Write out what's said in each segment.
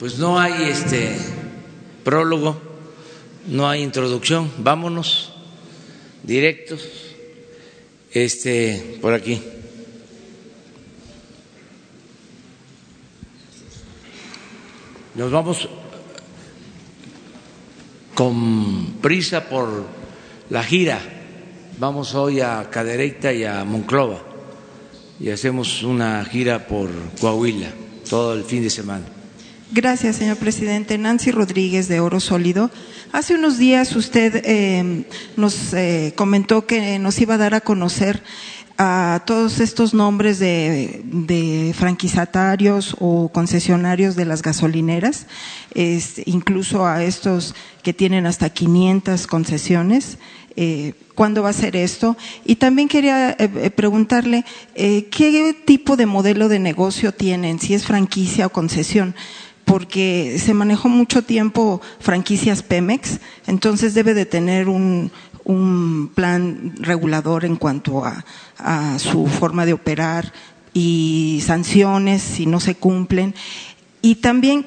Pues no hay este prólogo, no hay introducción. Vámonos directos este por aquí. Nos vamos con prisa por la gira. Vamos hoy a Cadereyta y a Monclova y hacemos una gira por Coahuila todo el fin de semana. Gracias, señor presidente. Nancy Rodríguez de Oro Sólido. Hace unos días usted eh, nos eh, comentó que nos iba a dar a conocer a todos estos nombres de, de franquiciatarios o concesionarios de las gasolineras, incluso a estos que tienen hasta 500 concesiones. Eh, ¿Cuándo va a ser esto? Y también quería preguntarle qué tipo de modelo de negocio tienen, si es franquicia o concesión porque se manejó mucho tiempo franquicias Pemex, entonces debe de tener un, plan regulador en cuanto a, a, su forma de operar y sanciones si no se cumplen. Y también,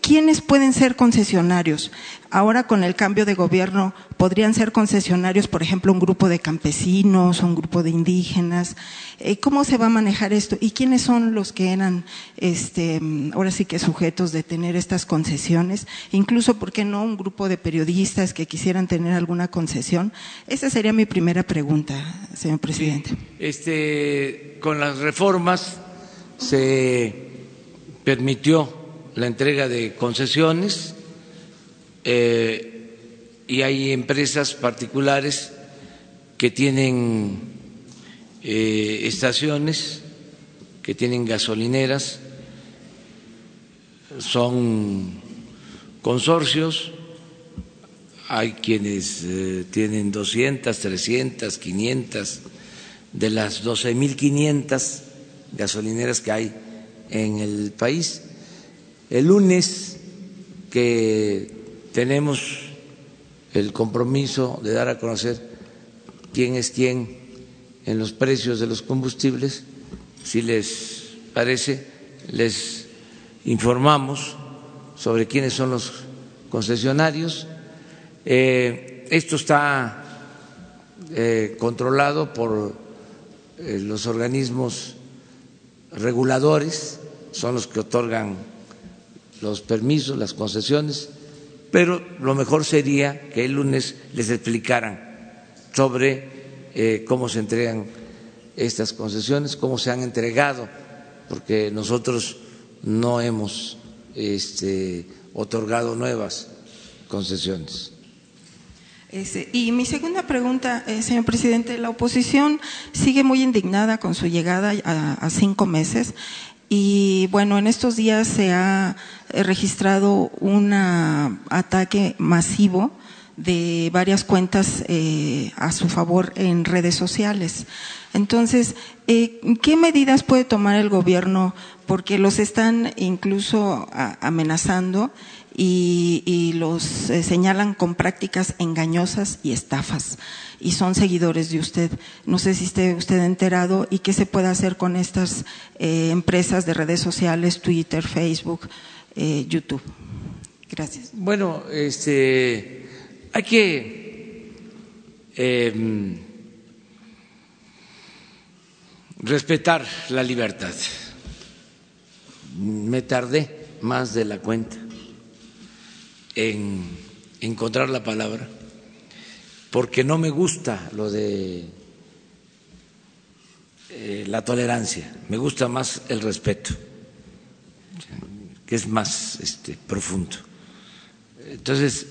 ¿quiénes pueden ser concesionarios? Ahora con el cambio de gobierno podrían ser concesionarios, por ejemplo, un grupo de campesinos, un grupo de indígenas. Eh, ¿Cómo se va a manejar esto? ¿Y quiénes son los que eran, este, ahora sí que sujetos de tener estas concesiones? Incluso, ¿por qué no un grupo de periodistas que quisieran tener alguna concesión? Esa sería mi primera pregunta, señor presidente. Este, con las reformas se permitió la entrega de concesiones eh, y hay empresas particulares que tienen eh, estaciones, que tienen gasolineras, son consorcios, hay quienes eh, tienen 200, 300, 500, de las 12.500 gasolineras que hay en el país. El lunes que tenemos el compromiso de dar a conocer quién es quién en los precios de los combustibles. Si les parece, les informamos sobre quiénes son los concesionarios. Eh, esto está eh, controlado por eh, los organismos reguladores, son los que otorgan los permisos, las concesiones pero lo mejor sería que el lunes les explicaran sobre eh, cómo se entregan estas concesiones, cómo se han entregado, porque nosotros no hemos este, otorgado nuevas concesiones. Y mi segunda pregunta, eh, señor presidente, la oposición sigue muy indignada con su llegada a, a cinco meses y bueno, en estos días se ha registrado un ataque masivo de varias cuentas eh, a su favor en redes sociales. Entonces, eh, ¿qué medidas puede tomar el gobierno? Porque los están incluso amenazando y, los eh, señalan con prácticas engañosas y estafas y son seguidores de usted. No sé si esté usted enterado y qué se puede hacer con estas eh, empresas de redes sociales, Twitter, Facebook, eh, YouTube. Gracias. Bueno, este, hay que eh, respetar la libertad. Me tardé más de la cuenta en encontrar la palabra, porque no me gusta lo de eh, la tolerancia, me gusta más el respeto, que es más este, profundo. Entonces,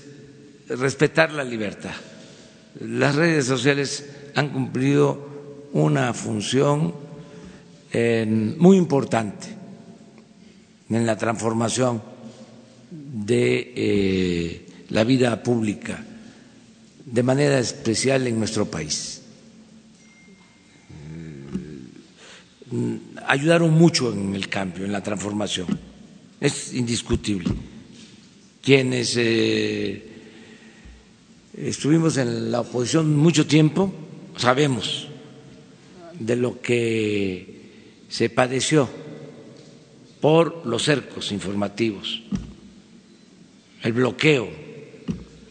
respetar la libertad. Las redes sociales han cumplido una función eh, muy importante en la transformación de eh, la vida pública, de manera especial en nuestro país. Mm, ayudaron mucho en el cambio, en la transformación, es indiscutible. Quienes eh, estuvimos en la oposición mucho tiempo sabemos de lo que se padeció por los cercos informativos, el bloqueo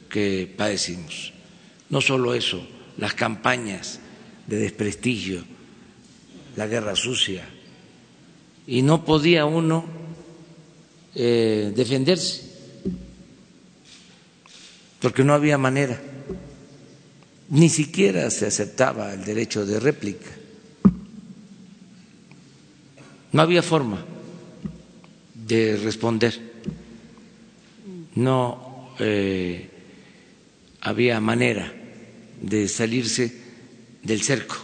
que padecimos. No solo eso, las campañas de desprestigio, la guerra sucia, y no podía uno eh, defenderse, porque no había manera, ni siquiera se aceptaba el derecho de réplica, no había forma de responder, no eh, había manera de salirse del cerco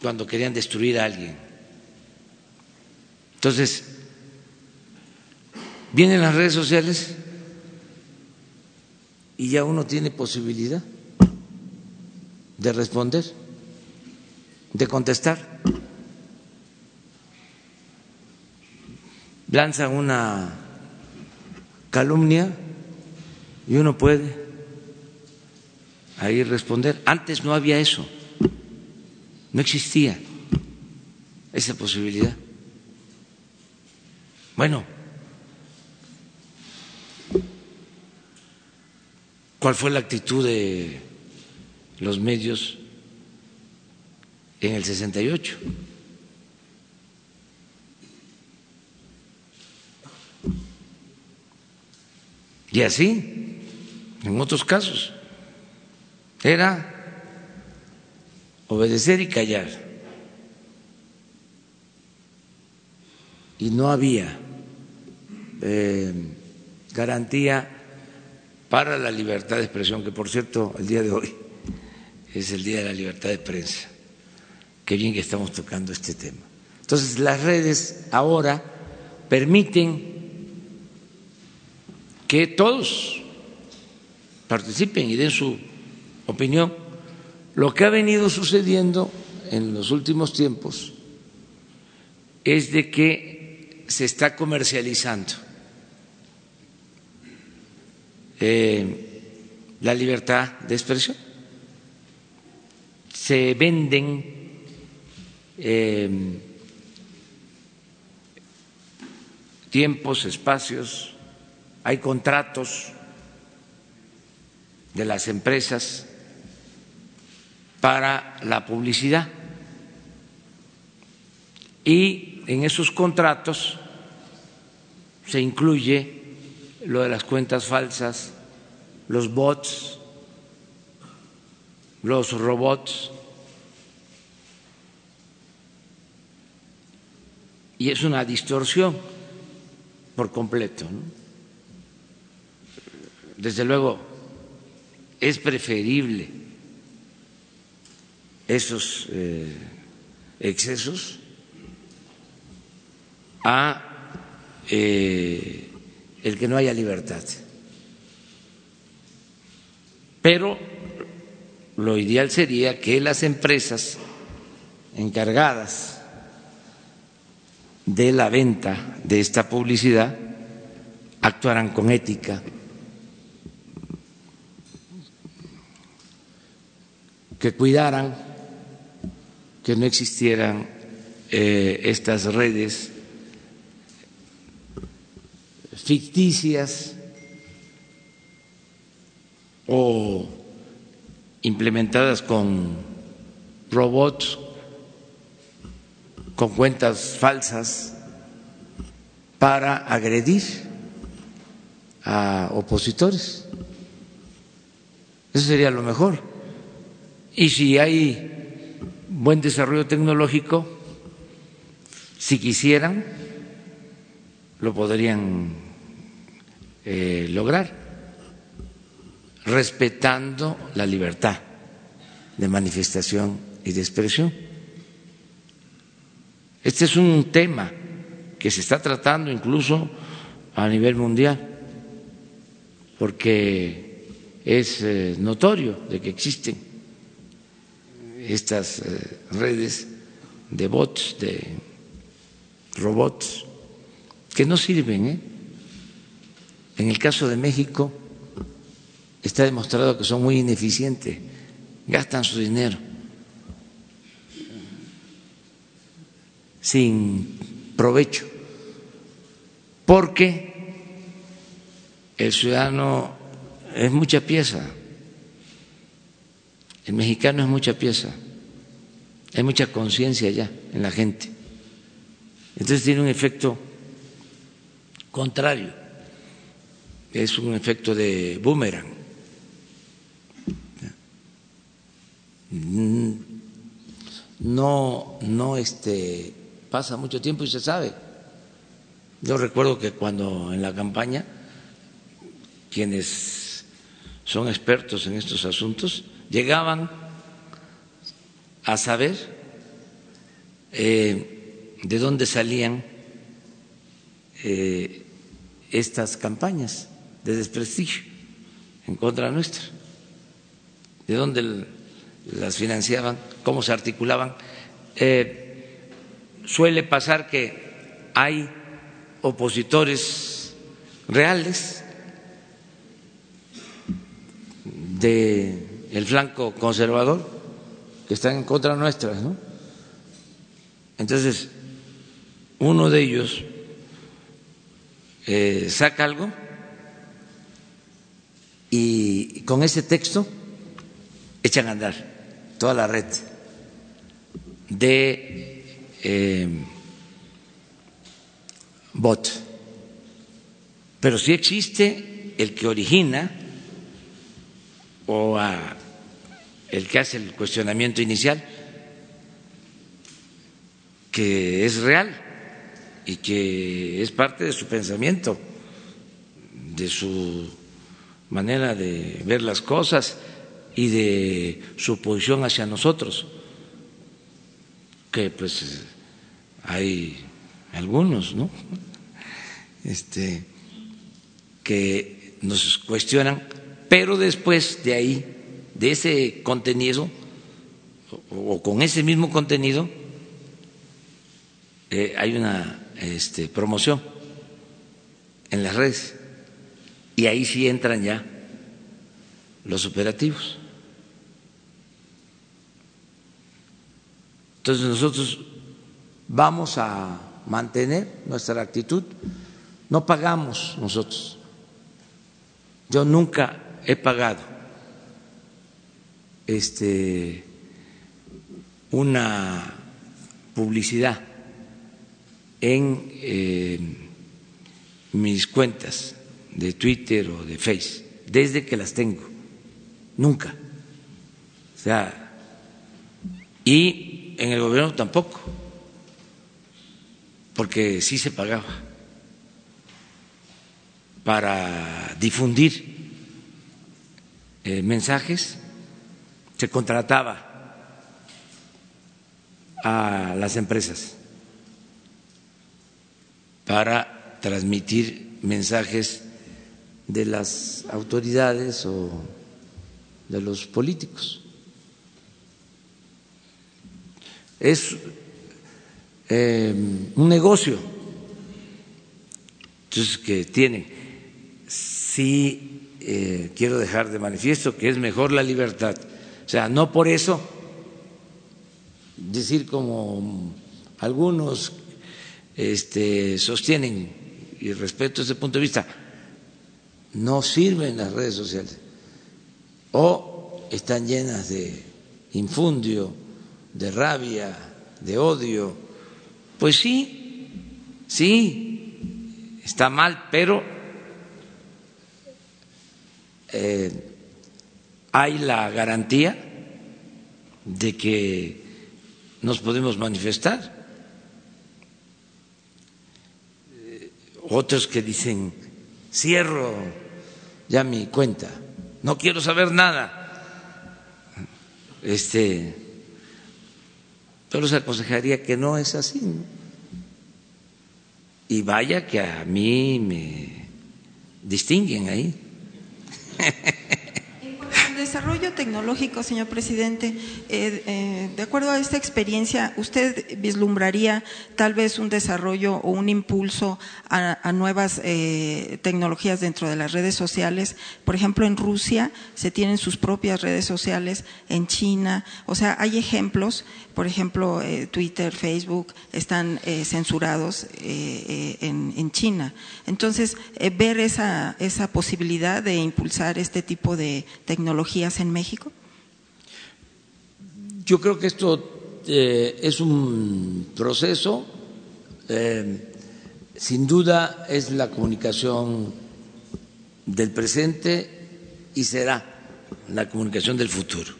cuando querían destruir a alguien. Entonces, vienen las redes sociales y ya uno tiene posibilidad de responder, de contestar. Lanzan una calumnia y uno puede ahí responder. Antes no había eso, no existía esa posibilidad. Bueno, ¿cuál fue la actitud de los medios en el 68? Y así, en otros casos era obedecer y callar. Y no había eh, garantía para la libertad de expresión, que por cierto el día de hoy es el Día de la Libertad de Prensa. Qué bien que estamos tocando este tema. Entonces las redes ahora permiten que todos participen y den su opinión, lo que ha venido sucediendo en los últimos tiempos es de que se está comercializando eh, la libertad de expresión. Se venden eh, tiempos, espacios, hay contratos de las empresas para la publicidad. Y en esos contratos se incluye lo de las cuentas falsas, los bots, los robots. Y es una distorsión por completo. Desde luego, es preferible esos eh, excesos a eh, el que no haya libertad. Pero lo ideal sería que las empresas encargadas de la venta de esta publicidad actuaran con ética, que cuidaran que no existieran eh, estas redes ficticias o implementadas con robots, con cuentas falsas para agredir a opositores. Eso sería lo mejor. Y si hay buen desarrollo tecnológico, si quisieran, lo podrían eh, lograr, respetando la libertad de manifestación y de expresión. Este es un tema que se está tratando incluso a nivel mundial, porque es eh, notorio de que existen estas eh, redes de bots, de robots, que no sirven. ¿eh? En el caso de México está demostrado que son muy ineficientes, gastan su dinero sin provecho porque el ciudadano es mucha pieza, el mexicano es mucha pieza, hay mucha conciencia ya en la gente. Entonces tiene un efecto contrario, es un efecto de boomerang. No, no este, pasa mucho tiempo y se sabe. Yo recuerdo que cuando en la campaña quienes son expertos en estos asuntos llegaban a saber eh, de dónde salían eh, estas campañas de desprestigio en contra nuestra, de dónde las financiaban, cómo se articulaban. Eh, suele pasar que hay opositores reales del flanco conservador que están en contra nuestra, ¿no? Entonces, uno de ellos eh, saca algo y con ese texto echan a andar toda la red de eh, bot. Pero sí existe el que origina o el que hace el cuestionamiento inicial, que es real y que es parte de su pensamiento, de su manera de ver las cosas y de su posición hacia nosotros, que pues hay algunos, ¿no? Este, que nos cuestionan pero después de ahí, de ese contenido, o, con ese mismo contenido, eh, hay una este, promoción en las redes y ahí sí entran ya los operativos. Entonces nosotros vamos a mantener nuestra actitud, no pagamos nosotros. Yo nunca he pagado este, una publicidad en eh, mis cuentas de Twitter o de Face, desde que las tengo, nunca. O sea, y en el gobierno tampoco, porque sí se pagaba para difundir eh, mensajes, se contrataba a las empresas para transmitir mensajes de las autoridades o de los políticos. Es eh, un negocio entonces, que tienen. Si eh, quiero dejar de manifiesto que es mejor la libertad. O sea, no por eso decir como algunos este, sostienen, y respeto ese punto de vista, no sirven las redes sociales o están llenas de infundio, de rabia, de odio. Pues sí, sí, está mal, pero eh, hay la garantía de que nos podemos manifestar. Eh, otros que dicen, cierro ya mi cuenta, no quiero saber nada. Este, pero les aconsejaría que no es así. Y vaya que a mí me distinguen ahí. Desarrollo tecnológico, señor presidente, eh, eh, de acuerdo a esta experiencia, ¿usted vislumbraría tal vez un desarrollo o un impulso a, nuevas eh, tecnologías dentro de las redes sociales? Por ejemplo, en Rusia se tienen sus propias redes sociales, en China, o sea, hay ejemplos, por ejemplo, Twitter, Facebook están censurados en, en, China. Entonces, ver esa, esa posibilidad de impulsar este tipo de tecnologías en México? Yo creo que esto eh, es un proceso, eh, sin duda es la comunicación del presente y será la comunicación del futuro.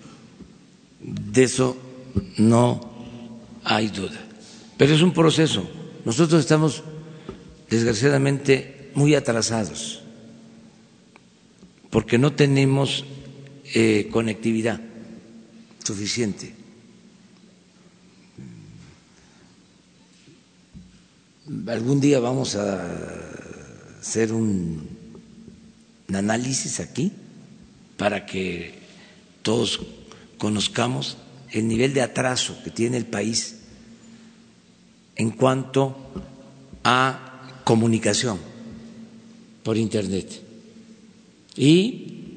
De eso no hay duda. Pero es un proceso. Nosotros estamos, desgraciadamente, muy atrasados porque no tenemos eh, conectividad suficiente. Algún día vamos a hacer un, análisis aquí para que todos conozcamos el nivel de atraso que tiene el país en cuanto a comunicación por Internet y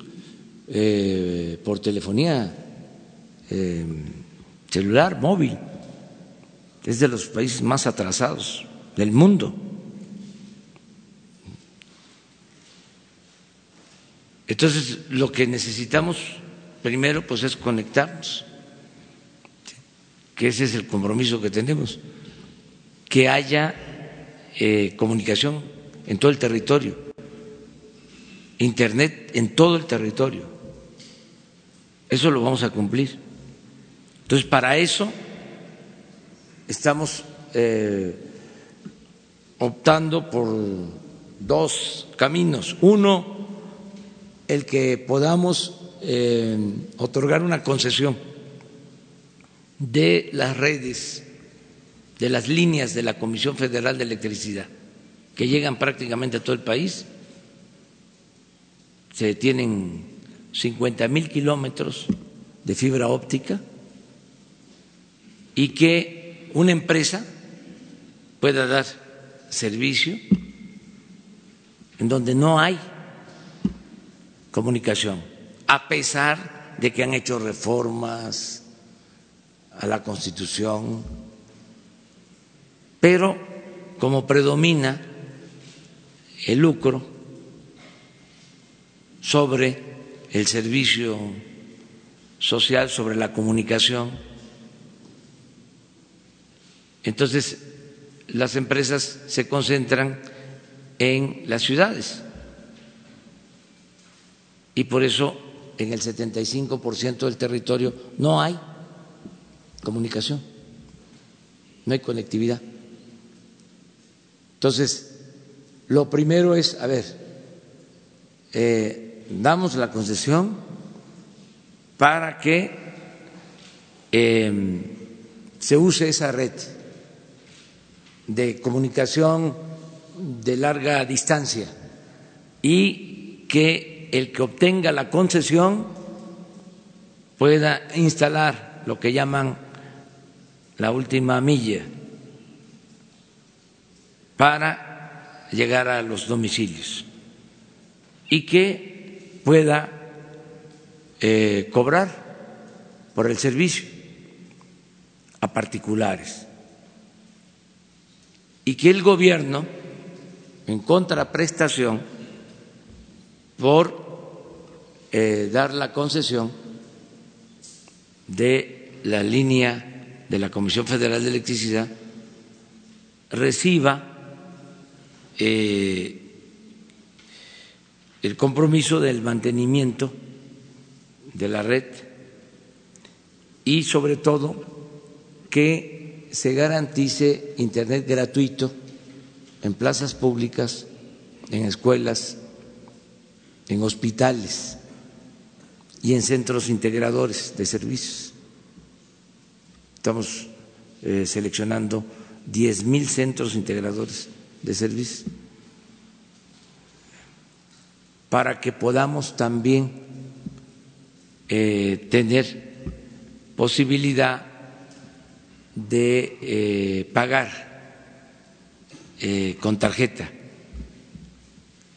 eh, por telefonía eh, celular, móvil. Es de los países más atrasados del mundo. Entonces, lo que necesitamos primero pues es conectarnos, que ese es el compromiso que tenemos, que haya eh, comunicación en todo el territorio. Internet en todo el territorio. Eso lo vamos a cumplir. Entonces, para eso estamos eh, optando por dos caminos. Uno, el que podamos eh, otorgar una concesión de las redes, de las líneas de la Comisión Federal de Electricidad, que llegan prácticamente a todo el país. Se tienen 50 mil kilómetros de fibra óptica y que una empresa pueda dar servicio en donde no hay comunicación, a pesar de que han hecho reformas a la Constitución, pero como predomina el lucro, sobre el servicio social, sobre la comunicación. Entonces, las empresas se concentran en las ciudades y por eso en el 75% del territorio no hay comunicación, no hay conectividad. Entonces, lo primero es, a ver, eh, damos la concesión para que em, se use esa red de comunicación de larga distancia y que el que obtenga la concesión pueda instalar lo que llaman la última milla para llegar a los domicilios y que pueda eh, cobrar por el servicio a particulares. Y que el gobierno, en contraprestación, por eh, dar la concesión de la línea de la Comisión Federal de Electricidad, reciba eh, el compromiso del mantenimiento de la red y sobre todo que se garantice Internet gratuito en plazas públicas, en escuelas, en hospitales y en centros integradores de servicios. Estamos eh, seleccionando diez mil centros integradores de servicios para que podamos también eh, tener posibilidad de eh, pagar con tarjeta,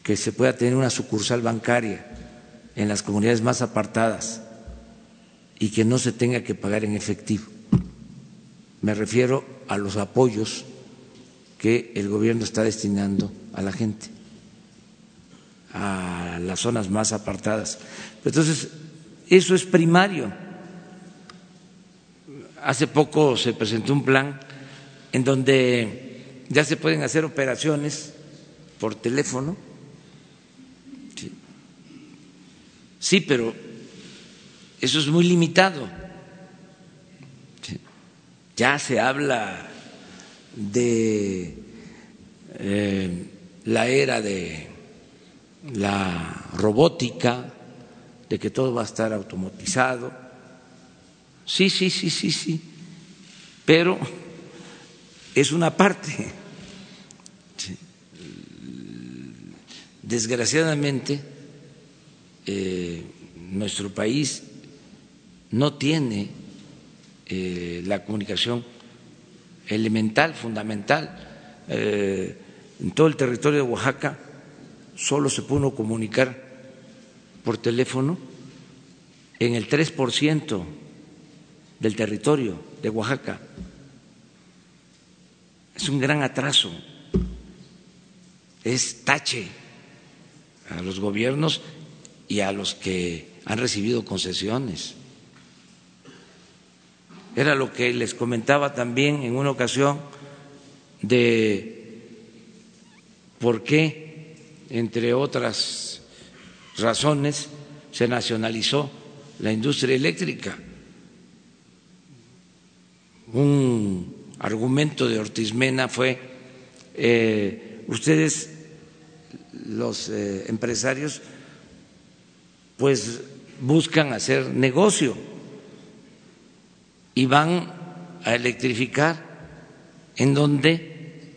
que se pueda tener una sucursal bancaria en las comunidades más apartadas y que no se tenga que pagar en efectivo. Me refiero a los apoyos que el gobierno está destinando a la gente, a las zonas más apartadas. Entonces, eso es primario. Hace poco se presentó un plan en donde ya se pueden hacer operaciones por teléfono. Sí, pero eso es muy limitado. Ya se habla de eh, la era de la robótica, de que todo va a estar automatizado. Sí, sí, sí, sí, sí, pero es una parte. Desgraciadamente, eh, nuestro país no tiene eh, la comunicación elemental, fundamental. Eh, en todo el territorio de Oaxaca solo se pudo comunicar por teléfono en el 3% del territorio de Oaxaca. Es un gran atraso, es tache a los gobiernos y a los que han recibido concesiones. Era lo que les comentaba también en una ocasión de por qué, entre otras razones, se nacionalizó la industria eléctrica. Un argumento de Ortiz Mena fue, eh, ustedes, los eh, empresarios, pues buscan hacer negocio y van a electrificar en donde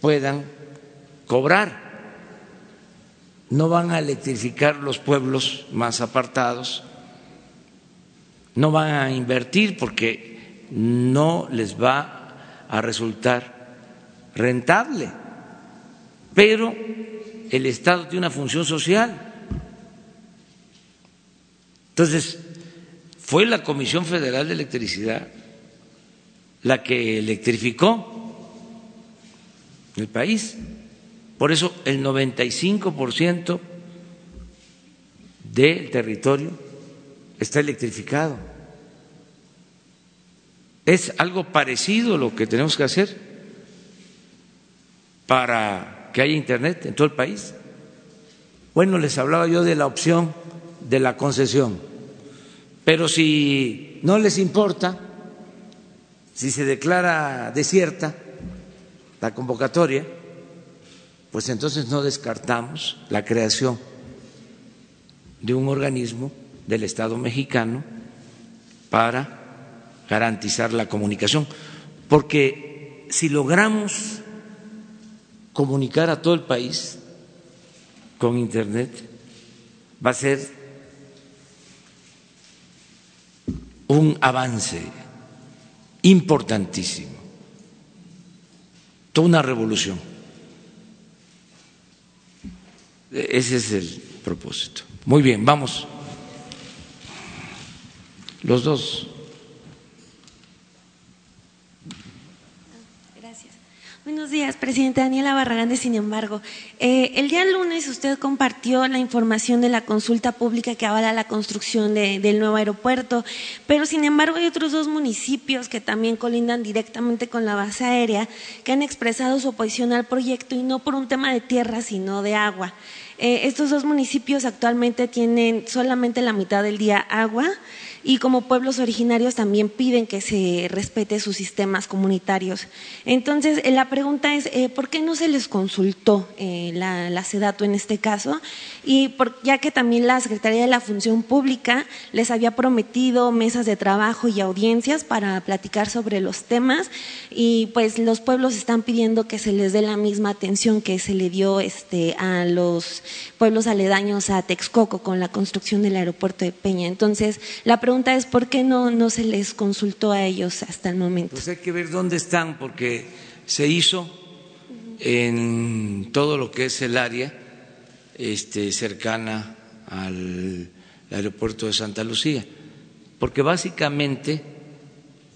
puedan cobrar. No van a electrificar los pueblos más apartados, no van a invertir porque no les va a resultar rentable. Pero el Estado tiene una función social. Entonces, fue la Comisión Federal de Electricidad la que electrificó el país. Por eso el 95% del territorio está electrificado. Es algo parecido lo que tenemos que hacer para que haya Internet en todo el país. Bueno, les hablaba yo de la opción de la concesión pero si no les importa, si se declara desierta la convocatoria, pues entonces no descartamos la creación de un organismo del Estado mexicano para garantizar la comunicación. Porque si logramos comunicar a todo el país con Internet, va a ser un avance importantísimo, toda una revolución. Ese es el propósito. Muy bien, vamos. Los dos. Buenos días, presidente Daniela Barragán de Sin embargo. Eh, el día lunes usted compartió la información de la consulta pública que avala la construcción del nuevo aeropuerto, pero sin embargo hay otros dos municipios que también colindan directamente con la base aérea que han expresado su oposición al proyecto y no por un tema de tierra, sino de agua. Eh, estos dos municipios actualmente tienen solamente la mitad del día agua y como pueblos originarios también piden que se respete sus sistemas comunitarios. Entonces, eh, la pregunta es, eh, ¿por qué no se les consultó eh, la, la, en este caso? Y ya que también la Secretaría de la Función Pública les había prometido mesas de trabajo y audiencias para platicar sobre los temas y pues los pueblos están pidiendo que se les dé la misma atención que se le dio este, a los pueblos aledaños a Texcoco con la construcción del aeropuerto de Peña. Entonces, la pregunta es, ¿por qué no, no se les consultó a ellos hasta el momento? Pues hay que ver dónde están, porque se hizo en todo lo que es el área este, cercana al aeropuerto de Santa Lucía, porque básicamente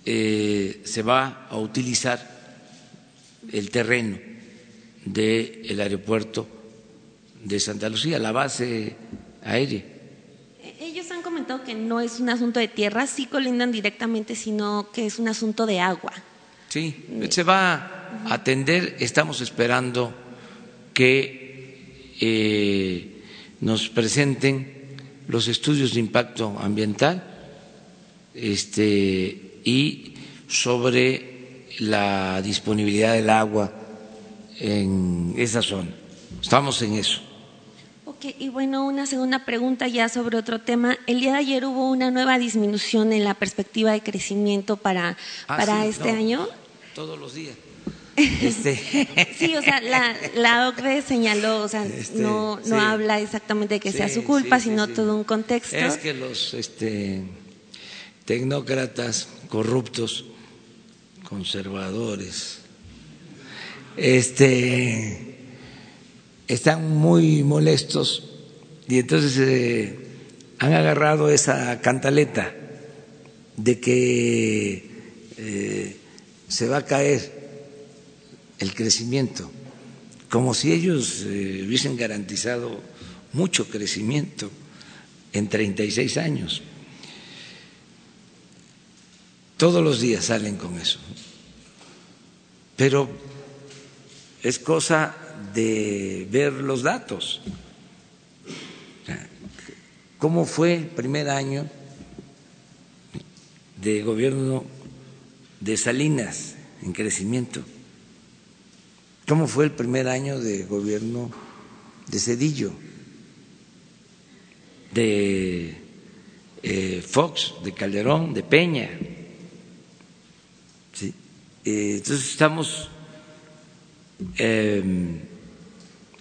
eh, se va a utilizar el terreno del aeropuerto de Santa Lucía, la base aérea. Que no es un asunto de tierra, sí colindan directamente, sino que es un asunto de agua. Sí, se va a atender, estamos esperando que eh, nos presenten los estudios de impacto ambiental este, y sobre la disponibilidad del agua en esa zona. Estamos en eso. Y bueno, una segunda pregunta ya sobre otro tema. El día de ayer hubo una nueva disminución en la perspectiva de crecimiento para, Ah, para sí, este no, año. Todos los días. Este, Sí, o sea, la, la OCDE señaló, o sea, Este, no, no sí. habla exactamente de que sea su culpa, sino todo un contexto. Es que los este, tecnócratas corruptos, conservadores, este, están muy molestos y entonces eh, han agarrado esa cantaleta de que eh, se va a caer el crecimiento, como si ellos eh, hubiesen garantizado mucho crecimiento en 36 años. Todos los días salen con eso. Pero es cosa de ver los datos. ¿Cómo fue el primer año de gobierno de Salinas en crecimiento? ¿Cómo fue el primer año de gobierno de Cedillo? De eh, Fox, de Calderón, de Peña. Eh, entonces estamos eh,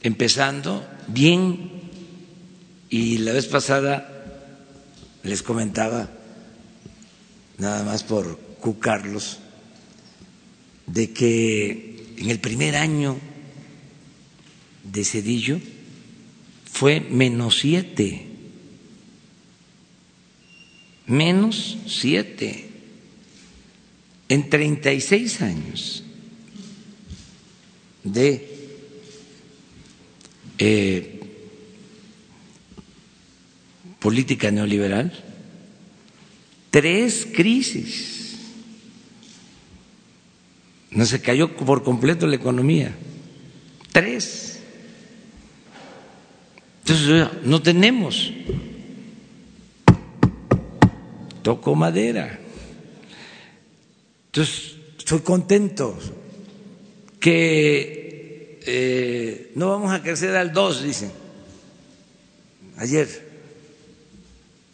empezando bien y la vez pasada les comentaba, nada más por cucarlos, de que en el primer año de Cedillo fue menos siete, menos siete, en 36 años de eh, política neoliberal, tres crisis. No se cayó por completo la economía. Tres. Entonces, no tenemos. Toco madera. Entonces, estoy contento que eh, no vamos a crecer al 2, dicen. Ayer,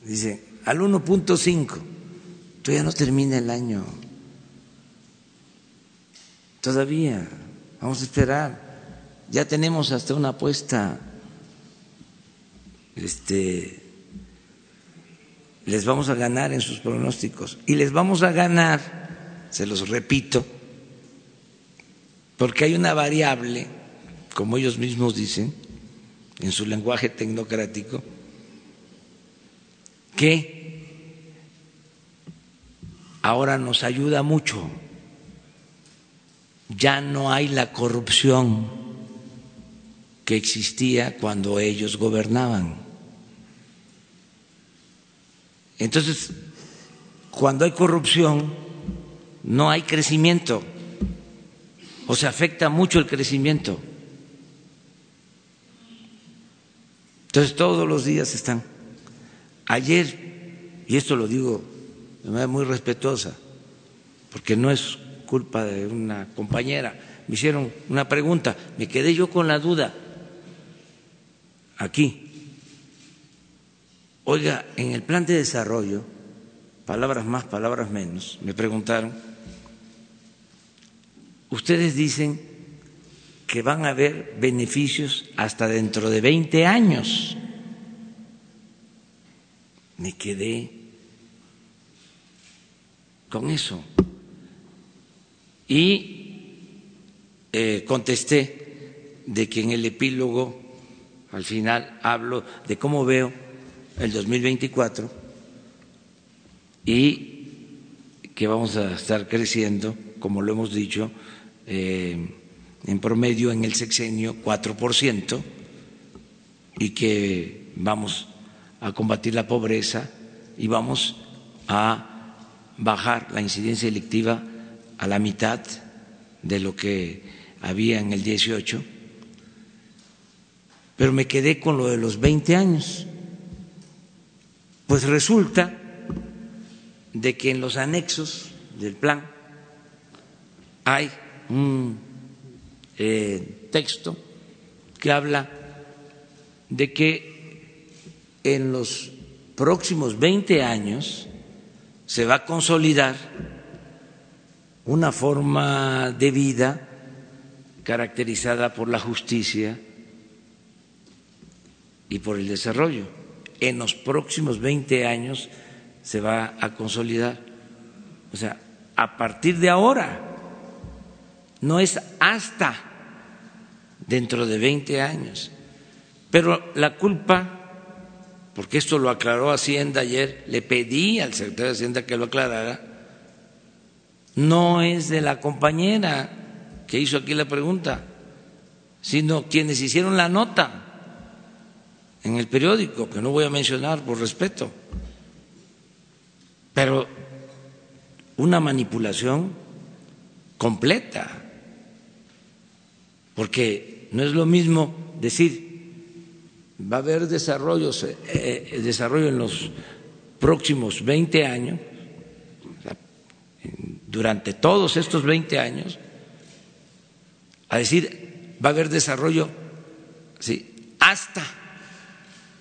dicen, al 1.5. Todavía no termina el año. Todavía, vamos a esperar. Ya tenemos hasta una apuesta. Este, les vamos a ganar en sus pronósticos. Y les vamos a ganar, se los repito, porque hay una variable, como ellos mismos dicen, en su lenguaje tecnocrático, que ahora nos ayuda mucho. Ya no hay la corrupción que existía cuando ellos gobernaban. Entonces, cuando hay corrupción, no hay crecimiento o se afecta mucho el crecimiento. Entonces todos los días están. Ayer y esto lo digo de manera muy respetuosa, porque no es culpa de una compañera, me hicieron una pregunta, me quedé yo con la duda aquí. Oiga, en el plan de desarrollo, palabras más, palabras menos, me preguntaron, ustedes dicen que van a haber beneficios hasta dentro de 20 años. Me quedé con eso. Y eh, contesté de que en el epílogo, al final, hablo de cómo veo el 2024 y que vamos a estar creciendo, como lo hemos dicho, eh, en promedio en el sexenio 4% y que vamos a combatir la pobreza y vamos a bajar la incidencia delictiva a la mitad de lo que había en el 18. Pero me quedé con lo de los 20 años. Pues resulta de que en los anexos del plan hay un eh, texto que habla de que en los próximos 20 años se va a consolidar una forma de vida caracterizada por la justicia y por el desarrollo. En los próximos 20 años se va a consolidar. O sea, a partir de ahora no es hasta dentro de 20 años. Pero la culpa, porque esto lo aclaró Hacienda ayer, le pedí al secretario de Hacienda que lo aclarara, no es de la compañera que hizo aquí la pregunta, sino quienes hicieron la nota en el periódico, que no voy a mencionar por respeto, pero una manipulación completa porque no es lo mismo decir va a haber desarrollos, eh, eh, desarrollo en los próximos 20 años, durante todos estos 20 años, a decir va a haber desarrollo ¿sí? hasta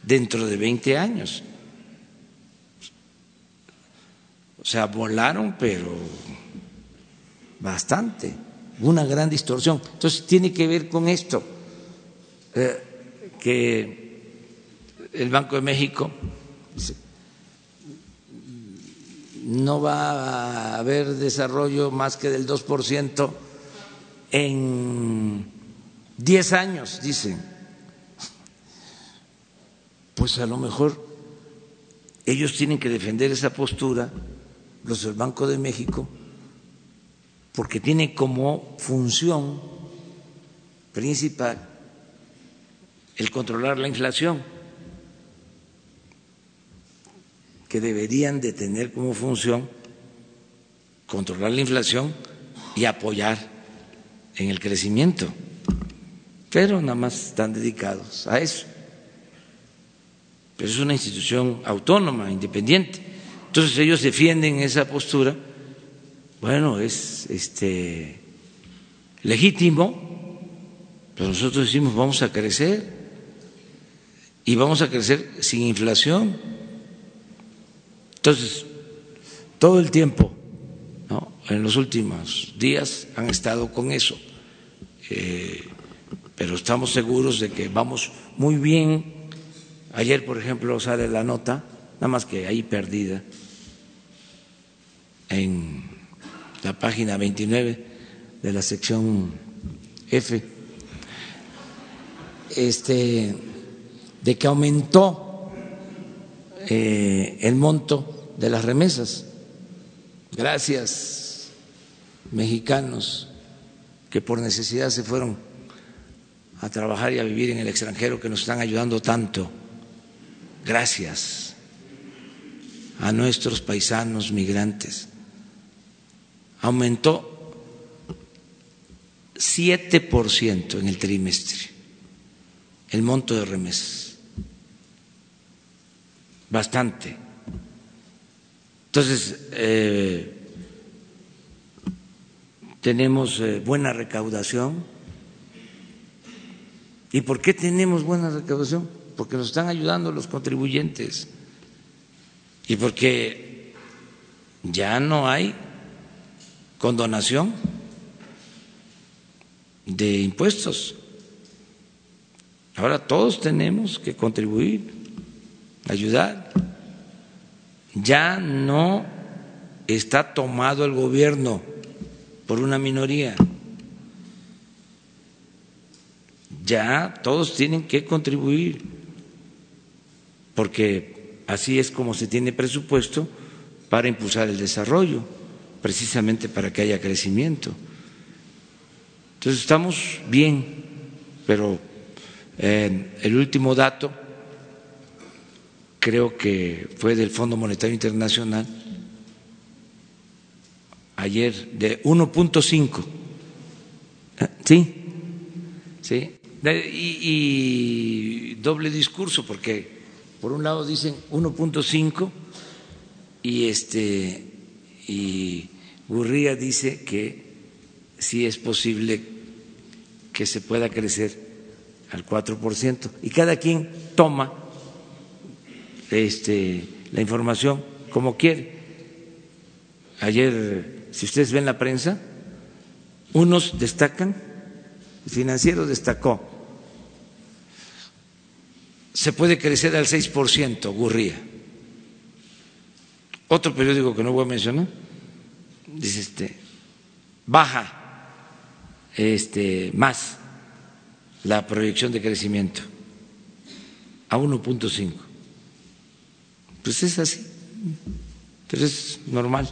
dentro de 20 años. O sea, volaron, pero bastante una gran distorsión. Entonces tiene que ver con esto, eh, que el Banco de México no va a haber desarrollo más que del 2% en 10 años, dicen. Pues a lo mejor ellos tienen que defender esa postura, los del Banco de México, porque tiene como función principal el controlar la inflación, que deberían de tener como función controlar la inflación y apoyar en el crecimiento, pero nada más están dedicados a eso. Pero es una institución autónoma, independiente. Entonces ellos defienden esa postura bueno, es este legítimo, pero nosotros decimos vamos a crecer y vamos a crecer sin inflación. Entonces, todo el tiempo, ¿no? en los últimos días han estado con eso, eh, pero estamos seguros de que vamos muy bien. Ayer, por ejemplo, sale la nota, nada más que ahí perdida, en la página 29 de la sección F, este, de que aumentó eh, el monto de las remesas. Gracias, mexicanos que por necesidad se fueron a trabajar y a vivir en el extranjero, que nos están ayudando tanto. Gracias a nuestros paisanos migrantes aumentó 7% en el trimestre el monto de remesas. Bastante. Entonces, eh, tenemos eh, buena recaudación. ¿Y por qué tenemos buena recaudación? Porque nos están ayudando los contribuyentes y porque ya no hay condonación de impuestos. Ahora todos tenemos que contribuir, ayudar. Ya no está tomado el gobierno por una minoría. Ya todos tienen que contribuir, porque así es como se tiene presupuesto para impulsar el desarrollo, precisamente para que haya crecimiento. Entonces estamos bien, pero eh, el último dato creo que fue del Fondo Monetario Internacional ayer de 1.5. Ah, ¿Sí? ¿Sí? Y, doble discurso porque por un lado dicen 1.5 y este y Gurría dice que sí es posible que se pueda crecer al 4%. Y cada quien toma este, la información como quiere. Ayer, si ustedes ven la prensa, unos destacan, el financiero destacó, se puede crecer al 6%, Gurría. Otro periódico que no voy a mencionar este baja este, más la proyección de crecimiento a 1.5. Pues es así, pero es normal.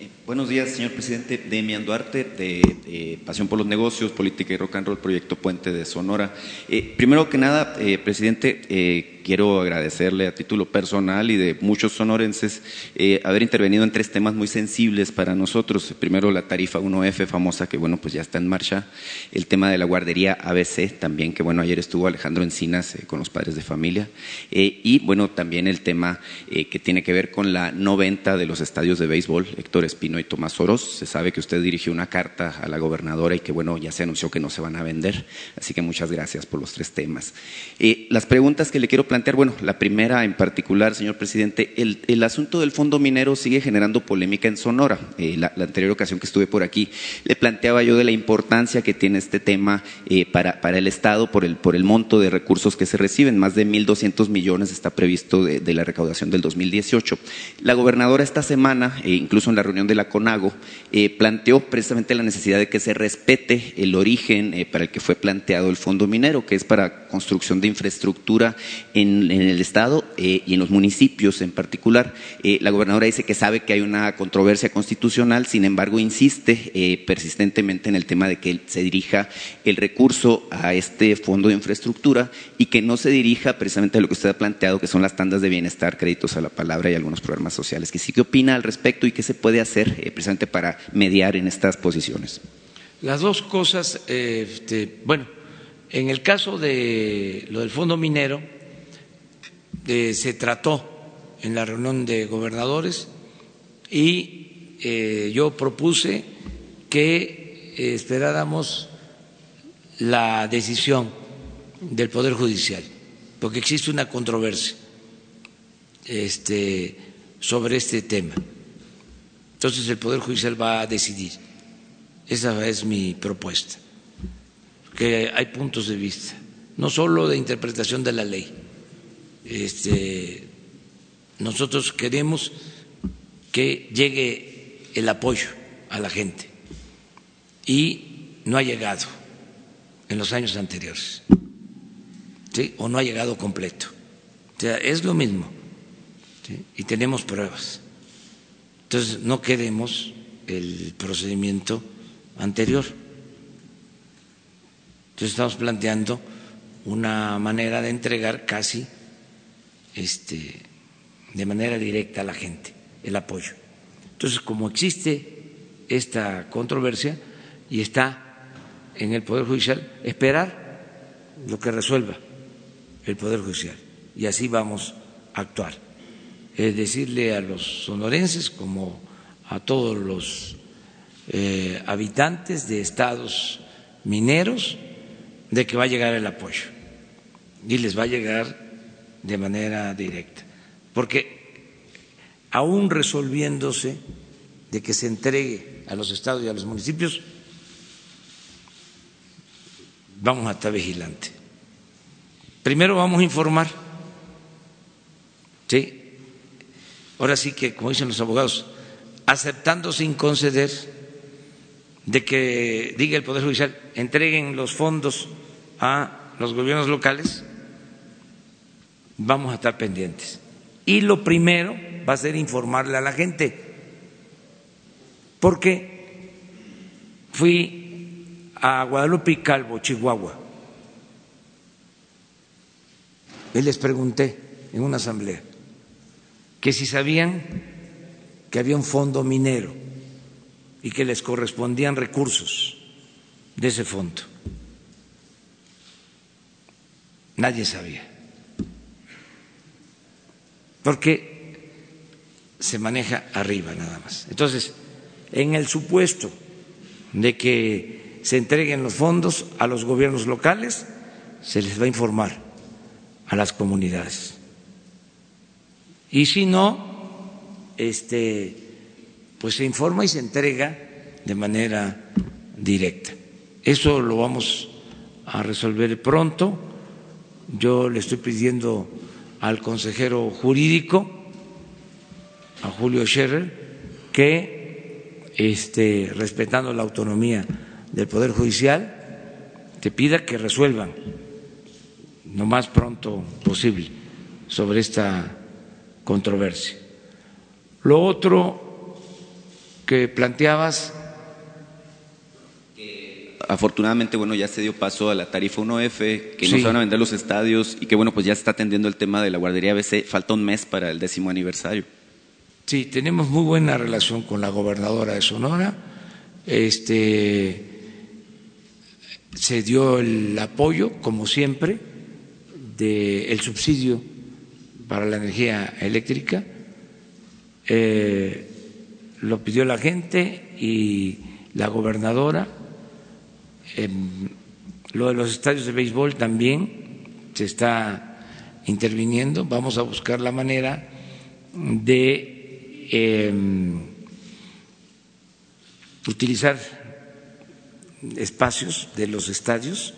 Eh, buenos días, señor presidente. Demian Duarte, de, Pasión por los Negocios, Política y Rock and Roll, Proyecto Puente de Sonora. Eh, primero que nada, eh, presidente, quiero agradecerle a título personal y de muchos sonorenses eh, haber intervenido en tres temas muy sensibles para nosotros. Primero, la tarifa 1F famosa, que bueno, pues ya está en marcha. El tema de la guardería ABC, también, que bueno, ayer estuvo Alejandro Encinas eh, con los padres de familia. Eh, y bueno, también el tema que tiene que ver con la no venta de los estadios de béisbol, Héctor Espino y Tomás Oros. Se sabe que usted dirigió una carta a la gobernadora y que bueno, ya se anunció que no se van a vender. Así que muchas gracias por los tres temas. las preguntas que le quiero plantear bueno, la primera en particular, señor presidente, el, asunto del fondo minero sigue generando polémica en Sonora. Eh, la, anterior ocasión que estuve por aquí le planteaba yo de la importancia que tiene este tema eh, para, el Estado por el, por el monto de recursos que se reciben. Más de 1.200 millones está previsto de, la recaudación del 2018. La gobernadora esta semana, eh, incluso en la reunión de la CONAGO, planteó precisamente la necesidad de que se respete el origen para el que fue planteado el fondo minero, que es para construcción de infraestructura en el Estado eh, y en los municipios en particular. Eh, la gobernadora dice que sabe que hay una controversia constitucional, sin embargo insiste eh, persistentemente en el tema de que se dirija el recurso a este fondo de infraestructura y que no se dirija precisamente a lo que usted ha planteado, que son las tandas de bienestar, créditos a la palabra y algunos programas sociales. ¿Qué sí qué opina al respecto y qué se puede hacer precisamente para mediar en estas posiciones? Las dos cosas, este, bueno, en el caso de lo del fondo minero, se trató en la reunión de gobernadores y eh, yo propuse que eh, esperáramos la decisión del Poder Judicial, porque existe una controversia este, sobre este tema. Entonces el Poder Judicial va a decidir. Esa es mi propuesta, que hay puntos de vista, no solo de interpretación de la ley, este, nosotros queremos que llegue el apoyo a la gente y no ha llegado en los años anteriores, o no ha llegado completo. O sea, es lo mismo y tenemos pruebas. Entonces, no queremos el procedimiento anterior. Entonces, estamos planteando una manera de entregar casi este, de manera directa a la gente, el apoyo. Entonces, como existe esta controversia y está en el Poder Judicial, esperar lo que resuelva el Poder Judicial. Y así vamos actuar. Es decirle a los sonorenses como a todos los eh, habitantes de estados mineros de que va a llegar el apoyo y les va a llegar de manera directa. Porque aún resolviéndose de que se entregue a los estados y a los municipios, vamos a estar vigilantes. Primero vamos a informar, ¿sí? Ahora sí que, como dicen los abogados, aceptando sin conceder de que diga el Poder Judicial, entreguen los fondos a los gobiernos locales, vamos a estar pendientes. Y lo primero va a ser informarle a la gente, porque fui a Guadalupe y Calvo, Chihuahua, y les pregunté en una asamblea que si sabían que había un fondo minero y que les correspondían recursos de ese fondo. Nadie sabía. Porque se maneja arriba nada más. Entonces, en el supuesto de que se entreguen los fondos a los gobiernos locales, se les va a informar a las comunidades. Y si no, este, pues se informa y se entrega de manera directa. Eso lo vamos a resolver pronto. Yo le estoy pidiendo al consejero jurídico, a Julio Scherer, que, este, respetando la autonomía del Poder Judicial, te pida que resuelvan lo más pronto posible sobre esta controversia. Lo otro que planteabas afortunadamente, bueno, ya se dio paso a la tarifa 1F, que no se van a vender los estadios y que, bueno, pues ya se está atendiendo el tema de la guardería ABC. Falta un mes para el décimo aniversario. Sí, tenemos muy buena relación con la gobernadora de Sonora. Este, se dio el apoyo, como siempre, del subsidio para la energía eléctrica. Eh, lo pidió la gente y la gobernadora lo de los estadios de béisbol también se está interviniendo. Vamos a buscar la manera de em, utilizar espacios de los estadios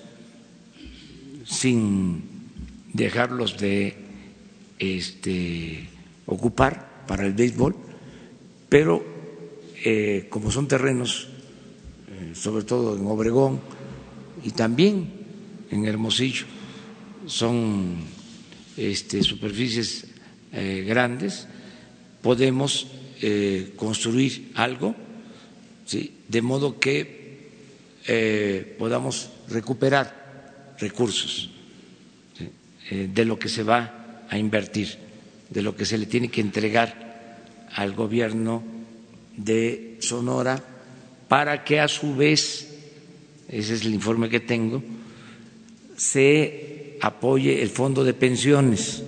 sin dejarlos de este, ocupar para el béisbol, pero eh, como son terrenos sobre todo en Obregón y también en Hermosillo. Son este, superficies eh, grandes, podemos eh, construir algo, ¿sí? de modo que eh, podamos recuperar recursos de lo que se va a invertir, de lo que se le tiene que entregar al gobierno de Sonora para que a su vez, ese es el informe que tengo, se apoye el fondo de pensiones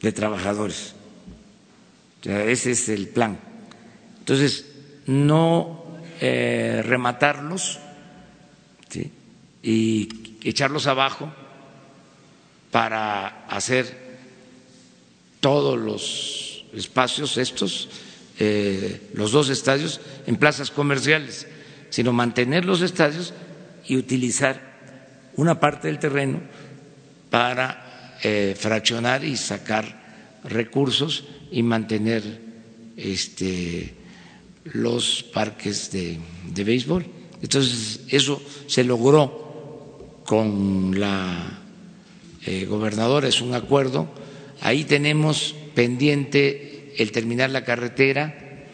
de trabajadores. ese es el plan. Entonces, no eh, rematarlos y echarlos abajo para hacer todos los espacios estos eh, los dos estadios en plazas comerciales, sino mantener los estadios y utilizar una parte del terreno para eh, fraccionar y sacar recursos y mantener este, los parques de, béisbol. Entonces, eso se logró con la eh, gobernadora, es un acuerdo. Ahí tenemos pendiente el terminar la carretera,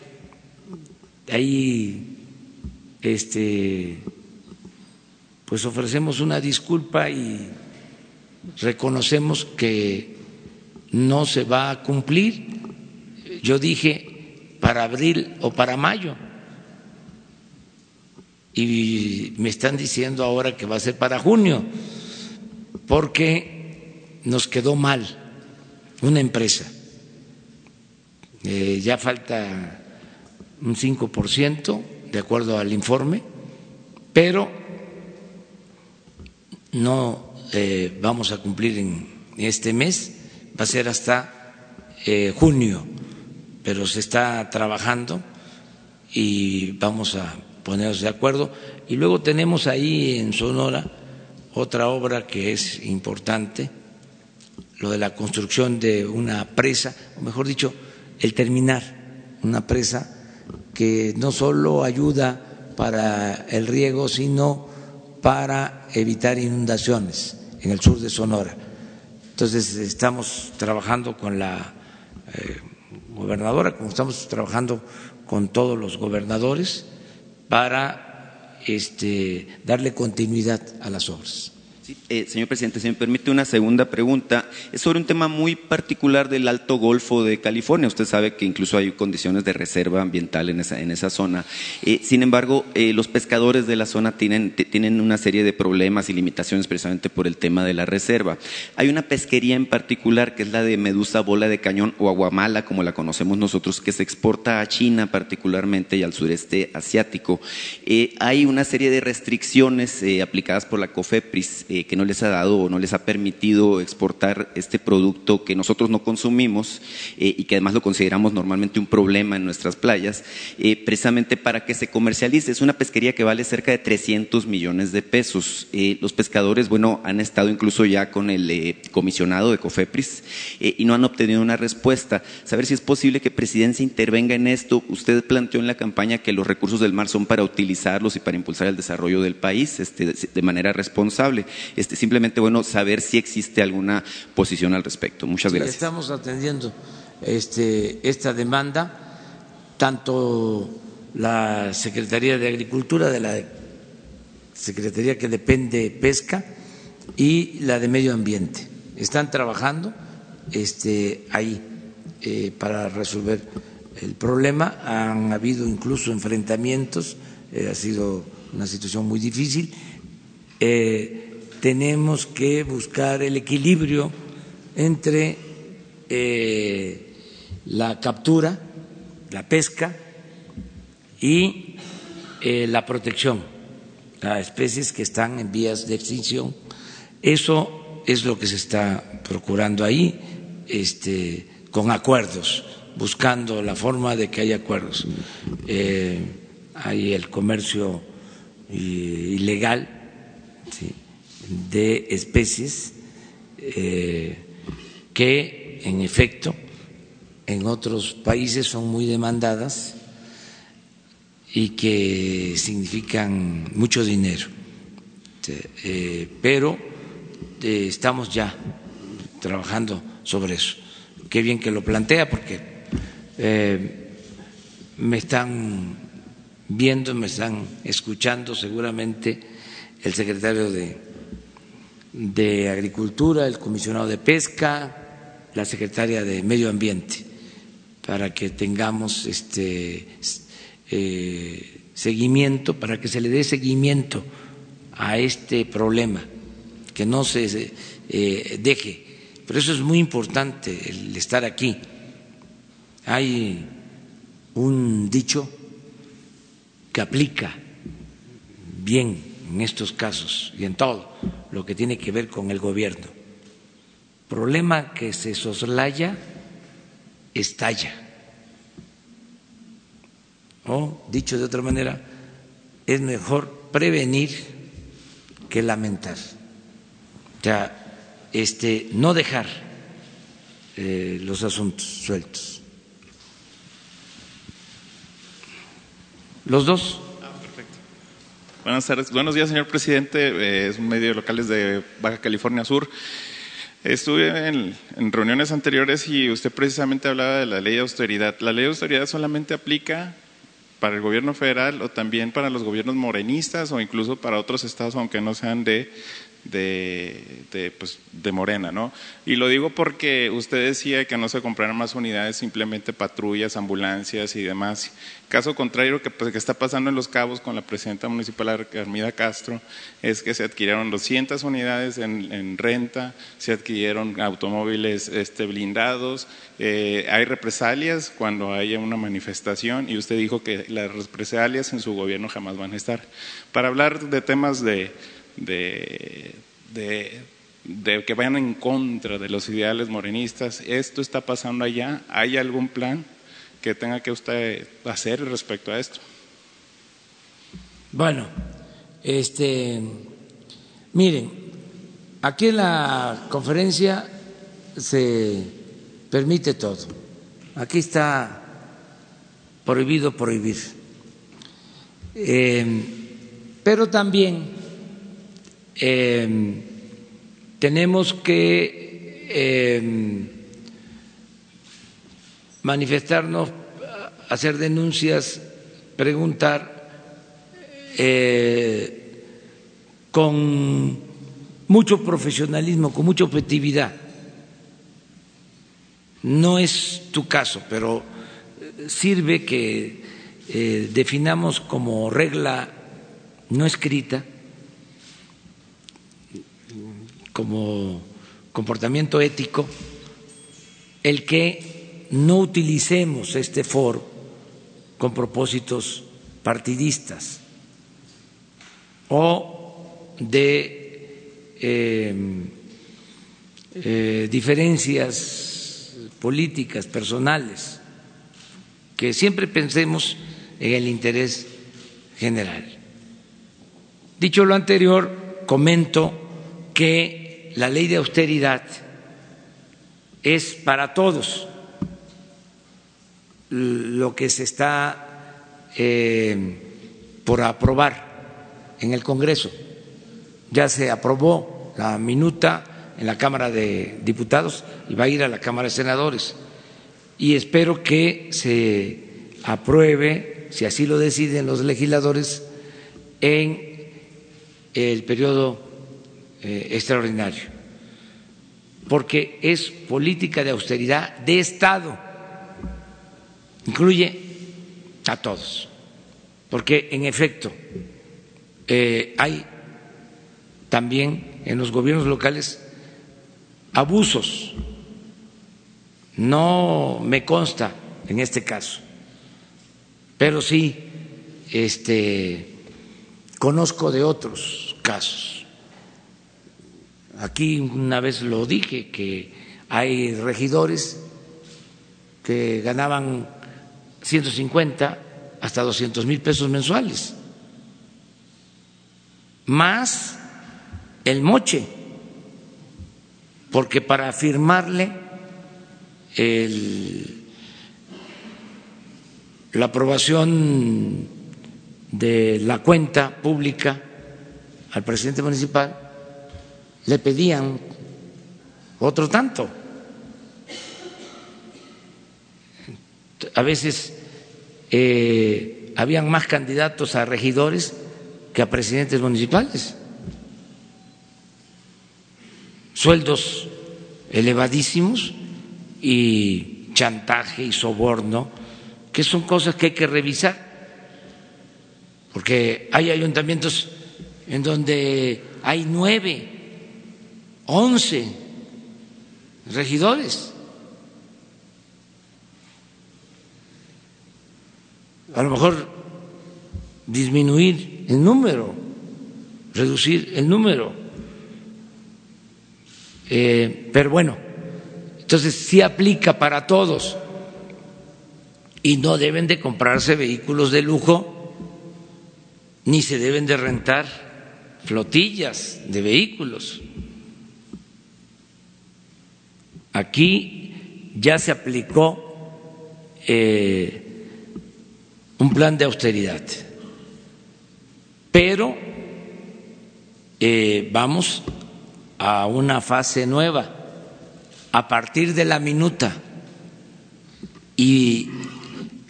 ahí este, pues ofrecemos una disculpa y reconocemos que no se va a cumplir. Yo dije para abril o para mayo. Y me están diciendo ahora que va a ser para junio, porque nos quedó mal una empresa. Eh, ya falta un 5%, de acuerdo al informe, pero no eh, vamos a cumplir en este mes, va a ser hasta eh, junio, pero se está trabajando y vamos a ponernos de acuerdo. Y luego tenemos ahí en Sonora otra obra que es importante, lo de la construcción de una presa, o mejor dicho, el terminar una presa que no solo ayuda para el riego, sino para evitar inundaciones en el sur de Sonora. Entonces estamos trabajando con la eh, gobernadora, como estamos trabajando con todos los gobernadores, para este, darle continuidad a las obras. Eh, señor presidente, si me permite una segunda pregunta, es sobre un tema muy particular del Alto Golfo de California. Usted sabe que incluso hay condiciones de reserva ambiental en esa, en esa zona. Eh, sin embargo, eh, los pescadores de la zona tienen, tienen una serie de problemas y limitaciones precisamente por el tema de la reserva. Hay una pesquería en particular que es la de medusa bola de cañón o aguamala, como la conocemos nosotros, que se exporta a China particularmente y al sureste asiático. hay una serie de restricciones aplicadas por la COFEPRIS eh, que no les ha dado o no les ha permitido exportar este producto que nosotros no consumimos eh, y que además lo consideramos normalmente un problema en nuestras playas, eh, precisamente para que se comercialice. Es una pesquería que vale cerca de 300 millones de pesos. los pescadores, bueno, han estado incluso ya con el comisionado de COFEPRIS y no han obtenido una respuesta. Saber si es posible que Presidencia intervenga en esto. Usted planteó en la campaña que los recursos del mar son para utilizarlos y para impulsar el desarrollo del país este, de manera responsable. Este, simplemente bueno saber si existe alguna posición al respecto. Muchas gracias. estamos atendiendo este, esta demanda, tanto la Secretaría de Agricultura de la Secretaría que depende pesca y la de Medio Ambiente. Están trabajando este, ahí eh, para resolver el problema. Han habido incluso enfrentamientos, eh, ha sido una situación muy difícil. Eh, tenemos que buscar el equilibrio entre eh, la captura, la pesca y eh, la protección a especies que están en vías de extinción. Eso es lo que se está procurando ahí, este, con acuerdos, buscando la forma de que haya acuerdos. Eh, hay el comercio ilegal. De especies eh, que, en efecto, en otros países son muy demandadas y que significan mucho dinero. Eh, pero eh, estamos ya trabajando sobre eso. Qué bien que lo plantea porque me están viendo, me están escuchando seguramente el secretario de de Agricultura, el comisionado de Pesca, la secretaria de Medio Ambiente, para que tengamos este eh, seguimiento, para que se le dé seguimiento a este problema, que no se eh, deje. Por eso es muy importante el estar aquí. Hay un dicho que aplica bien en estos casos y en todo lo que tiene que ver con el gobierno. Problema que se soslaya, estalla. O, dicho de otra manera, es mejor prevenir que lamentar. O sea, este, no dejar eh, los asuntos sueltos. Los dos. Buenas tardes. Buenos días, señor presidente. Eh, es un medio local de Baja California Sur. Estuve en, reuniones anteriores y usted precisamente hablaba de la ley de austeridad. ¿La ley de austeridad solamente aplica para el gobierno federal o también para los gobiernos morenistas o incluso para otros estados, aunque no sean de de, pues, de Morena, ¿no? Y lo digo porque usted decía que no se compraran más unidades, simplemente patrullas, ambulancias y demás. Caso contrario, que, pues, que está pasando en Los Cabos con la presidenta municipal Armida Castro, es que se adquirieron 200 unidades en, renta, se adquirieron automóviles este, blindados, eh, hay represalias cuando haya una manifestación y usted dijo que las represalias en su gobierno jamás van a estar. Para hablar de temas de de, que vayan en contra de los ideales morenistas. ¿Esto está pasando allá? ¿Hay algún plan que tenga que usted hacer respecto a esto? Bueno, este, miren, aquí en la conferencia se permite todo. Aquí está prohibido prohibir. Eh, pero también Em, tenemos que em, manifestarnos, hacer denuncias, preguntar eh, con mucho profesionalismo, con mucha objetividad. No es tu caso, pero sirve que eh, definamos como regla no escrita como comportamiento ético el que no utilicemos este foro con propósitos partidistas o de eh, eh, diferencias políticas, personales, que siempre pensemos en el interés general. Dicho lo anterior, comento que la ley de austeridad es para todos lo que se está eh, por aprobar en el Congreso. Ya se aprobó la minuta en la Cámara de Diputados y va a ir a la Cámara de Senadores. Y espero que se apruebe, si así lo deciden los legisladores, en el periodo eh, extraordinario, porque es política de austeridad de Estado, incluye a todos, porque en efecto eh, hay también en los gobiernos locales abusos, no me consta en este caso, pero sí este, conozco de otros casos Aquí una vez lo dije, que hay regidores que ganaban 150 hasta 200 mil pesos mensuales, más el moche, porque para firmarle la aprobación de la cuenta pública al presidente municipal, le pedían otro tanto. A veces eh, habían más candidatos a regidores que a presidentes municipales. Sueldos elevadísimos y chantaje y soborno, que son cosas que hay que revisar, porque hay ayuntamientos en donde hay nueve 11 regidores. A lo mejor disminuir el número, reducir el número. Eh, pero bueno, entonces sí aplica para todos y no deben de comprarse vehículos de lujo ni se deben de rentar flotillas de vehículos. Aquí ya se aplicó eh, un plan de austeridad, pero eh, vamos a una fase nueva. A partir de la minuta. Y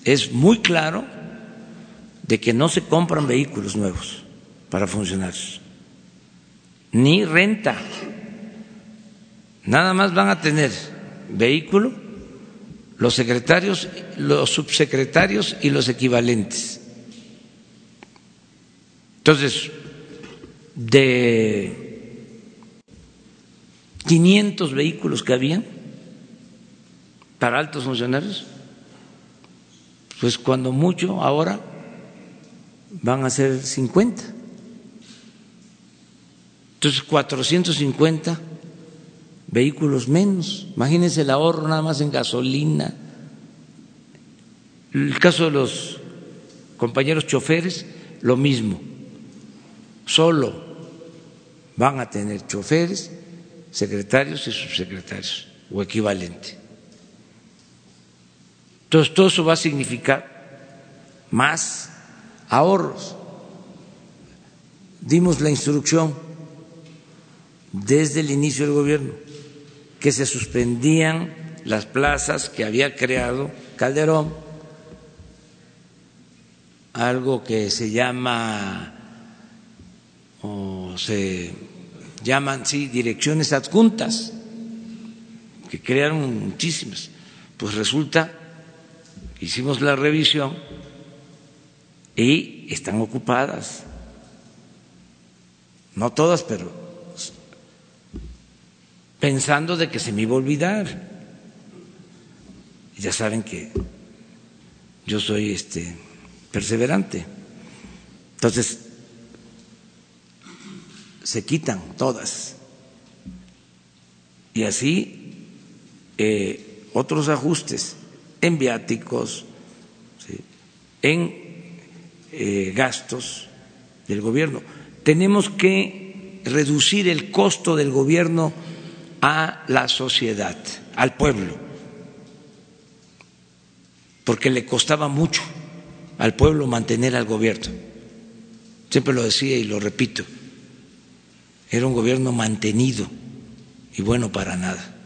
es muy claro de que no se compran vehículos nuevos para funcionarios, ni renta. Nada más van a tener vehículo los secretarios, los subsecretarios y los equivalentes. Entonces, de 500 vehículos que habían para altos funcionarios, pues cuando mucho ahora van a ser 50. Entonces, 450 vehículos menos. Imagínense el ahorro nada más en gasolina. El caso de los compañeros choferes, lo mismo. Solo van a tener choferes, secretarios y subsecretarios o equivalente. Entonces, todo eso va a significar más ahorros. Dimos la instrucción desde el inicio del gobierno que se suspendían las plazas que había creado Calderón, algo que se llama o se llaman sí direcciones adjuntas que crearon muchísimas. Pues resulta hicimos la revisión y están ocupadas. No todas, pero pensando de que se me iba a olvidar. Ya saben que yo soy este perseverante. Entonces, se quitan todas. Y así eh, otros ajustes en viáticos, en eh, gastos del gobierno. Tenemos que reducir el costo del gobierno a la sociedad, al pueblo, porque le costaba mucho al pueblo mantener al gobierno. Siempre lo decía y lo repito, era un gobierno mantenido y bueno para nada.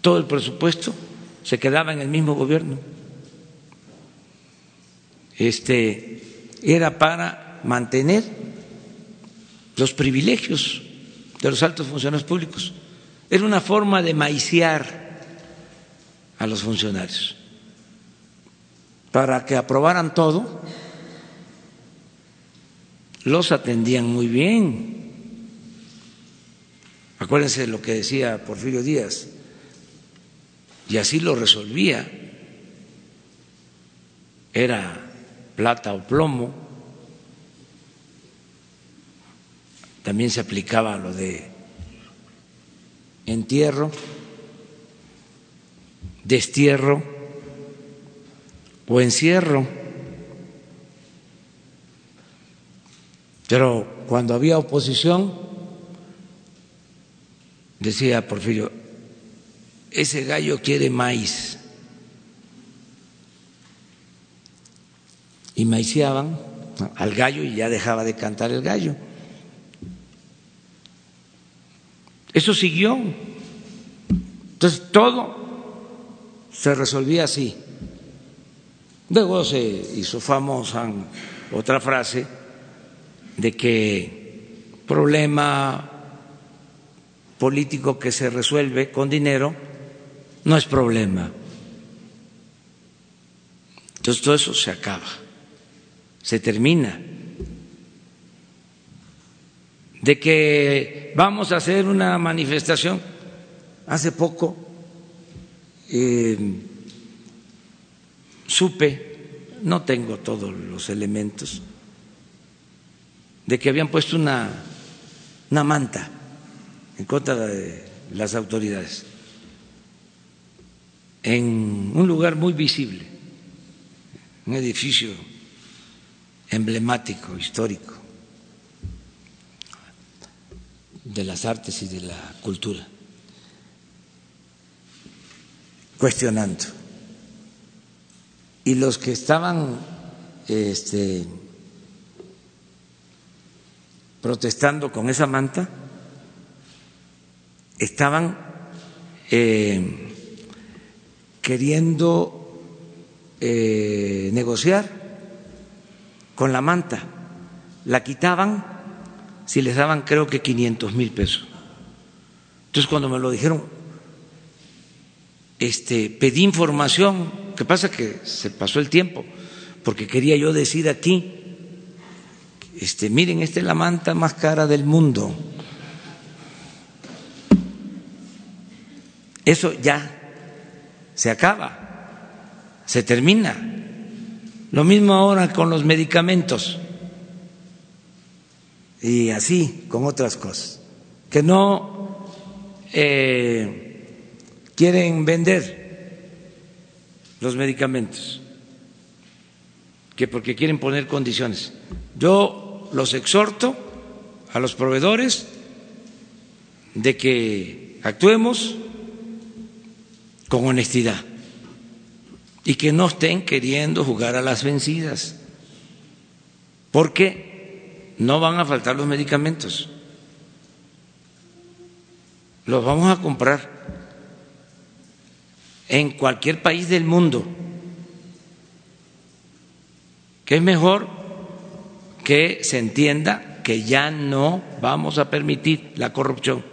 Todo el presupuesto se quedaba en el mismo gobierno. Este era para mantener los privilegios de los altos funcionarios públicos. Era una forma de maiciar a los funcionarios para que aprobaran todo. Los atendían muy bien. Acuérdense de lo que decía Porfirio Díaz, y así lo resolvía. Era plata o plomo. También se aplicaba lo de entierro, destierro o encierro. Pero cuando había oposición, decía Porfirio, ese gallo quiere maíz. Y maiciaban al gallo y ya dejaba de cantar el gallo. Eso siguió. Entonces todo se resolvía así. Luego se hizo famosa otra frase de que problema político que se resuelve con dinero no es problema. Entonces todo eso se acaba, se termina de que vamos a hacer una manifestación. Hace poco eh, supe, no tengo todos los elementos, de que habían puesto una, una manta en contra de las autoridades en un lugar muy visible, un edificio emblemático, histórico de las artes y de la cultura, cuestionando. Y los que estaban este, protestando con esa manta estaban eh, queriendo eh, negociar con la manta. la quitaban si les daban creo que 500 mil pesos. Entonces cuando me lo dijeron, este, pedí información, que pasa que se pasó el tiempo, porque quería yo decir aquí, este, miren, esta es la manta más cara del mundo. Eso ya se acaba, se termina. Lo mismo ahora con los medicamentos y así con otras cosas, que no eh, quieren vender los medicamentos, que porque quieren poner condiciones. Yo los exhorto a los proveedores de que actuemos con honestidad y que no estén queriendo jugar a las vencidas, porque no van a faltar los medicamentos, los vamos a comprar en cualquier país del mundo, que es mejor que se entienda que ya no vamos a permitir la corrupción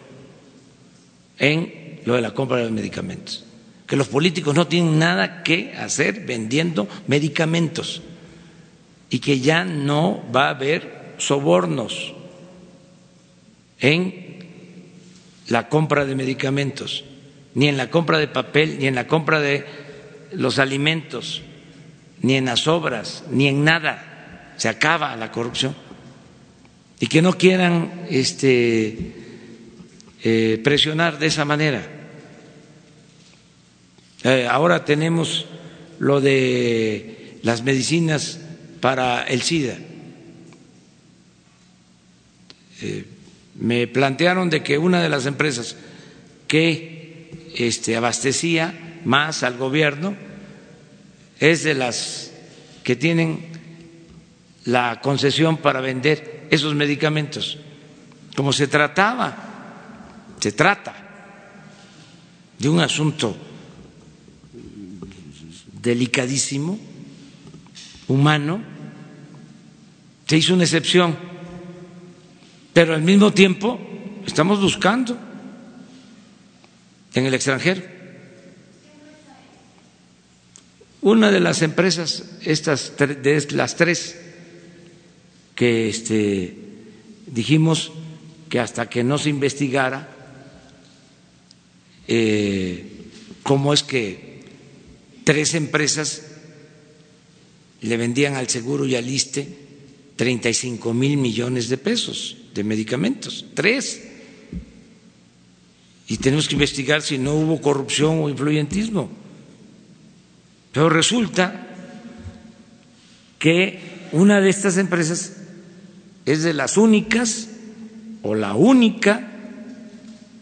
en lo de la compra de los medicamentos que los políticos no tienen nada que hacer vendiendo medicamentos y que ya no va a haber sobornos en la compra de medicamentos, ni en la compra de papel, ni en la compra de los alimentos, ni en las obras, ni en nada. Se acaba la corrupción. Y que no quieran este, eh, presionar de esa manera. Eh, ahora tenemos lo de las medicinas para el SIDA. Eh, me plantearon de que una de las empresas que este, abastecía más al gobierno es de las que tienen la concesión para vender esos medicamentos. Como se trataba, se trata de un asunto delicadísimo, humano, se hizo una excepción, pero al mismo tiempo estamos buscando en el extranjero. Una de las empresas, estas de las tres que este, dijimos que hasta que no se investigara eh, cómo es que tres empresas le vendían al seguro y al ISTE 35 mil millones de pesos medicamentos, tres. Y tenemos que investigar si no hubo corrupción o influyentismo. Pero resulta que una de estas empresas es de las únicas o la única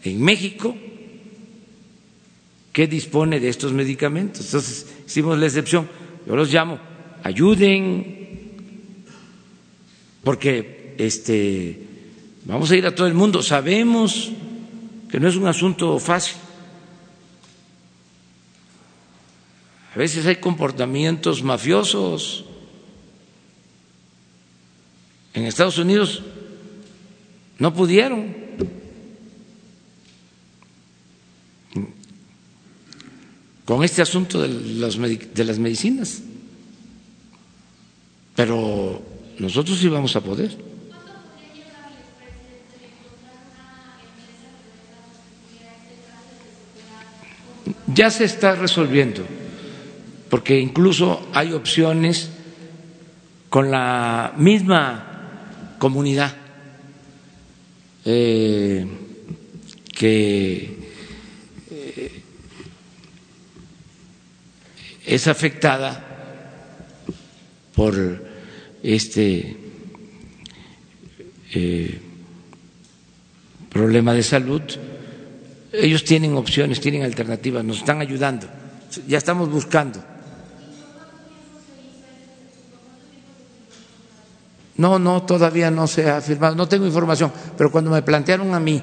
en México que dispone de estos medicamentos. Entonces, hicimos la excepción. Yo los llamo, ayuden, porque este, vamos a ir a todo el mundo. Sabemos que no es un asunto fácil. A veces hay comportamientos mafiosos. En Estados Unidos no pudieron con este asunto de, de las medicinas. Pero nosotros sí vamos a poder. Ya se está resolviendo, porque incluso hay opciones con la misma comunidad eh, que es afectada por este eh, problema de salud, ellos tienen opciones, tienen alternativas, nos están ayudando, ya estamos buscando. No, no, todavía no se ha firmado, no tengo información, pero cuando me plantearon a mí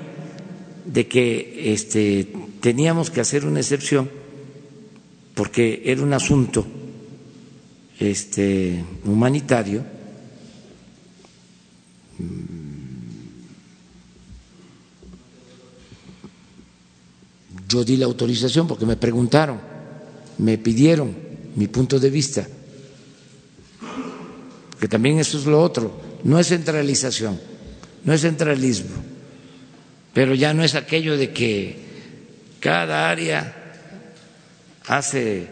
de que este, teníamos que hacer una excepción, porque era un asunto este, humanitario, Yo di la autorización porque me preguntaron, me pidieron mi punto de vista, que también eso es lo otro, no es centralización, no es centralismo, pero ya no es aquello de que cada área hace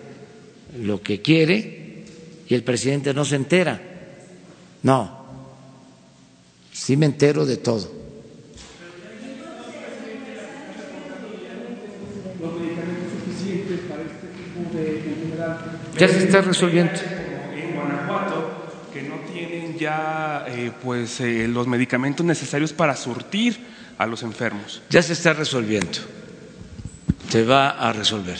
lo que quiere y el presidente no se entera. No, sí me entero de todo. Ya se está resolviendo. En Guanajuato, que no tienen ya eh, pues, eh, los medicamentos necesarios para surtir a los enfermos. Ya se está resolviendo. Se va a resolver.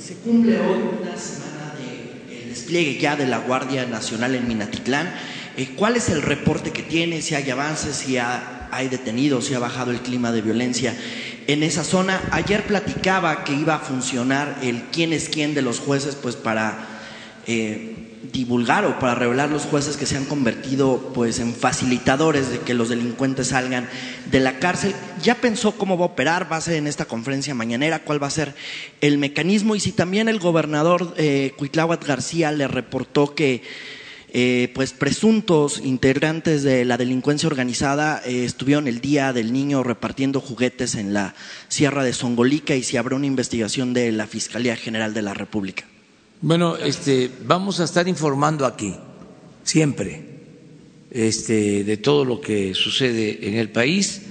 Se cumple hoy una semana del despliegue ya de la Guardia Nacional en Minatitlán. Eh, ¿Cuál es el reporte que tiene? Si hay avances, si hay detenidos, si ha bajado el clima de violencia en esa zona. Ayer platicaba que iba a funcionar el quién es quién de los jueces, pues para eh, divulgar o para revelar los jueces que se han convertido pues en facilitadores de que los delincuentes salgan de la cárcel. ¿Ya pensó cómo va a operar? ¿Va a ser en esta conferencia mañanera? ¿Cuál va a ser el mecanismo? Y si también el gobernador eh, García le reportó que eh, pues presuntos integrantes de la delincuencia organizada eh, estuvieron el día del niño repartiendo juguetes en la Sierra de Songolica y se abrió una investigación de la Fiscalía General de la República. Bueno, este, vamos a estar informando aquí siempre este, de todo lo que sucede en el país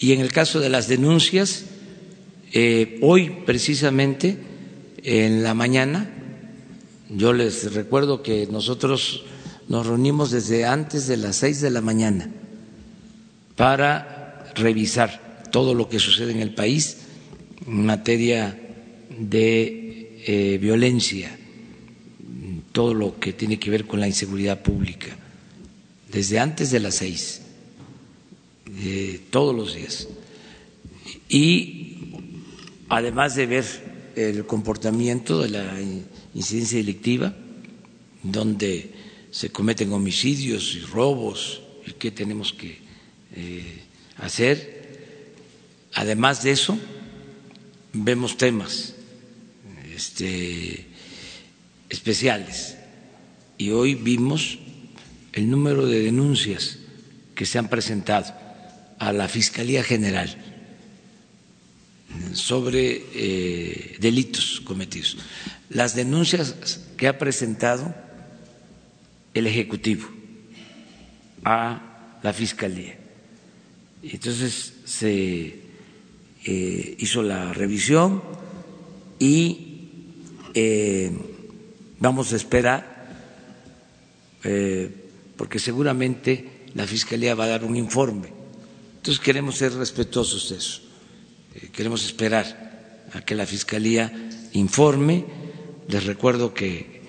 y en el caso de las denuncias, eh, hoy precisamente en la mañana yo les recuerdo que nosotros nos reunimos desde antes de las seis de la mañana para revisar todo lo que sucede en el país en materia de eh, violencia, todo lo que tiene que ver con la inseguridad pública, desde antes de las seis, eh, todos los días. Y además de ver el comportamiento de la incidencia delictiva, donde se cometen homicidios y robos y qué tenemos que eh, hacer. Además de eso, vemos temas este, especiales y hoy vimos el número de denuncias que se han presentado a la Fiscalía General sobre eh, delitos cometidos las denuncias que ha presentado el Ejecutivo a la Fiscalía. Entonces se eh, hizo la revisión y eh, vamos a esperar, porque seguramente la Fiscalía va a dar un informe. Entonces queremos ser respetuosos de eso, queremos esperar a que la Fiscalía informe. Les recuerdo que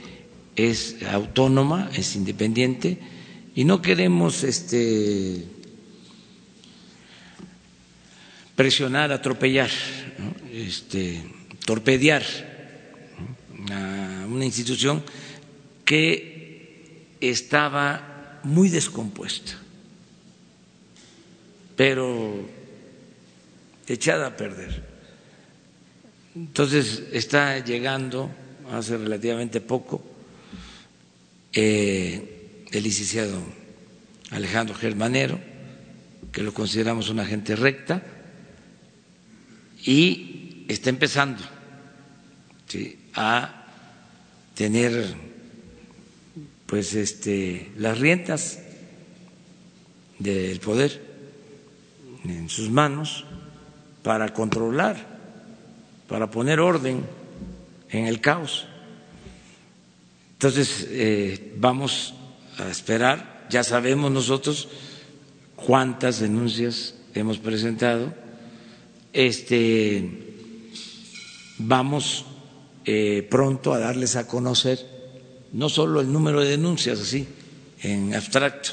es autónoma, es independiente y no queremos este, presionar, atropellar, este, torpedear a una institución que estaba muy descompuesta, pero echada a perder. Entonces está llegando hace relativamente poco, eh, el licenciado Alejandro Germanero, que lo consideramos una gente recta, y está empezando a tener pues este las riendas del poder en sus manos para controlar, para poner orden en el caos. Entonces, eh, vamos a esperar, ya sabemos nosotros cuántas denuncias hemos presentado, este, vamos eh, pronto a darles a conocer no solo el número de denuncias así, en abstracto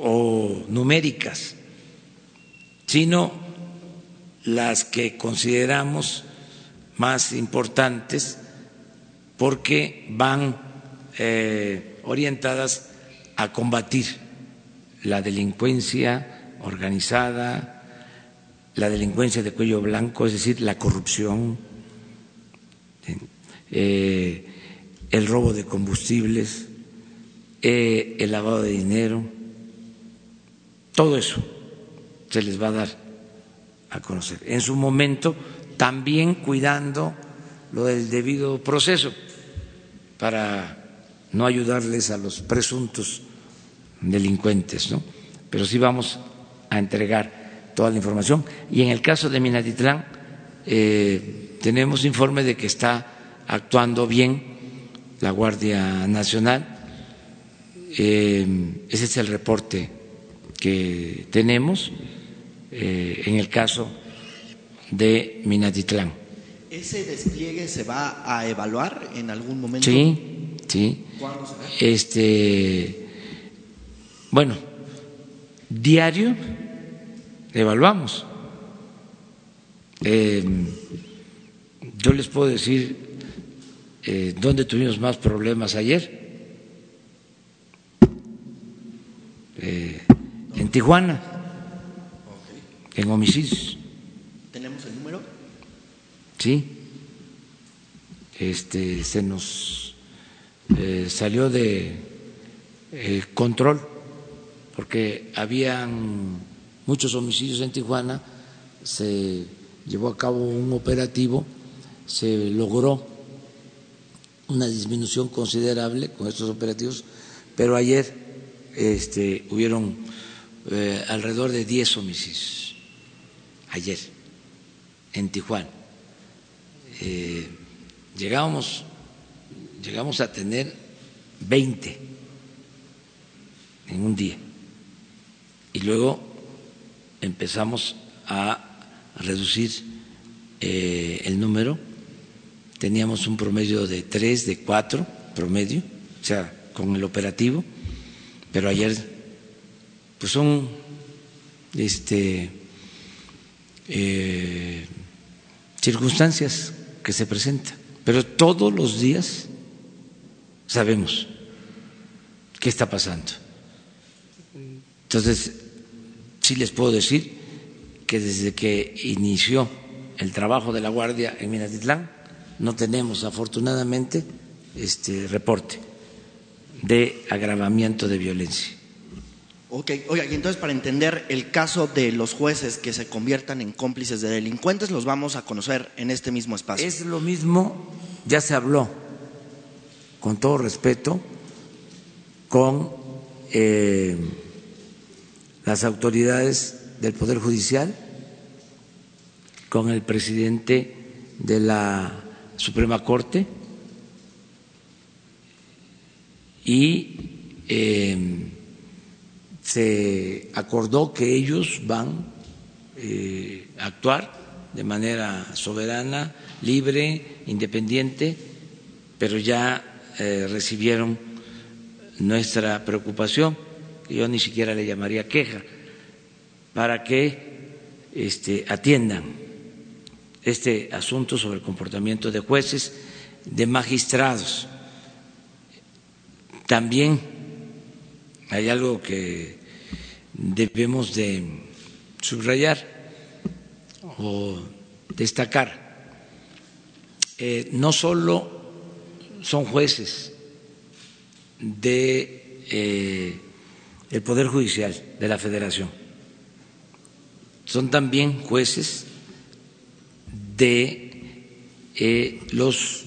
o numéricas, sino las que consideramos más importantes porque van eh, orientadas a combatir la delincuencia organizada, la delincuencia de cuello blanco, es decir, la corrupción, eh, el robo de combustibles, eh, el lavado de dinero, todo eso se les va a dar a conocer. En su momento, también cuidando lo del debido proceso para no ayudarles a los presuntos delincuentes, ¿no? Pero sí vamos a entregar toda la información. Y en el caso de Minatitlán, eh, tenemos informe de que está actuando bien la Guardia Nacional. Eh, ese es el reporte que tenemos eh, en el caso de Minatitlán. ¿Ese despliegue se va a evaluar en algún momento? Sí, sí. ¿Cuándo será? Este, bueno, diario evaluamos. Eh, yo les puedo decir eh, dónde tuvimos más problemas ayer. Eh, en Tijuana, en homicidios. ¿Tenemos el número? Sí, este, se nos eh, salió de eh, control porque habían muchos homicidios en Tijuana, se llevó a cabo un operativo, se logró una disminución considerable con estos operativos, pero ayer este, hubieron eh, alrededor de 10 homicidios, ayer, en Tijuana. Eh, llegamos, a tener 20 en un día. Y luego empezamos a reducir eh, el número, teníamos un promedio de tres, de cuatro promedio, o sea, con el operativo, pero ayer pues son este eh, circunstancias que se presenta, pero todos los días sabemos qué está pasando. Entonces, sí les puedo decir que desde que inició el trabajo de la Guardia en Minatitlán, no tenemos afortunadamente este reporte de agravamiento de violencia. Ok, oiga, y entonces para entender el caso de los jueces que se conviertan en cómplices de delincuentes, los vamos a conocer en este mismo espacio. Es lo mismo, ya se habló, con todo respeto, con eh, las autoridades del Poder Judicial, con el presidente de la Suprema Corte y eh, se acordó que ellos van eh, a actuar de manera soberana, libre, independiente, pero ya eh, recibieron nuestra preocupación, que yo ni siquiera le llamaría queja, para que este, atiendan este asunto sobre el comportamiento de jueces, de magistrados. También hay algo que debemos de subrayar o destacar. Eh, no solo son jueces de eh, el Poder Judicial de la Federación, son también jueces de eh, los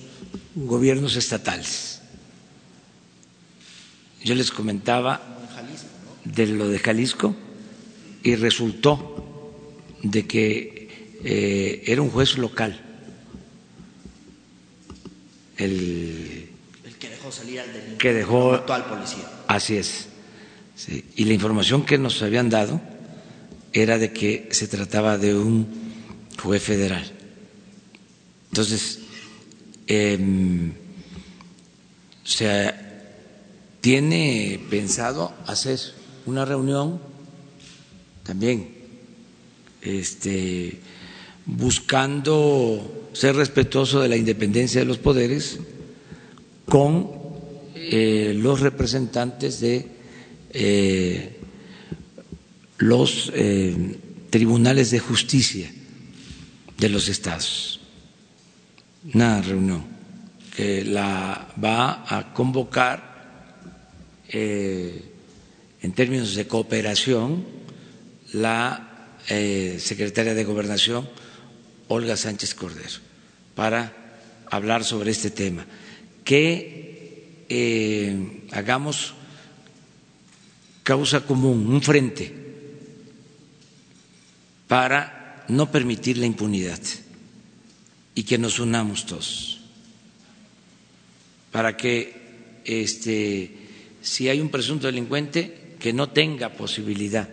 gobiernos estatales. Yo les comentaba de lo de Jalisco y resultó de que eh, era un juez local. El, El que dejó salir al delincuente, que dejó policía. Así es. Sí. Y la información que nos habían dado era de que se trataba de un juez federal. Entonces, eh, se tiene pensado hacer una reunión también este, buscando ser respetuoso de la independencia de los poderes con eh, los representantes de eh, los eh, tribunales de justicia de los estados. Una reunión que la va a convocar en términos de cooperación la secretaria de Gobernación, Olga Sánchez Cordero, para hablar sobre este tema. Que eh, hagamos causa común, un frente, para no permitir la impunidad y que nos unamos todos, para que este, si hay un presunto delincuente que no tenga posibilidad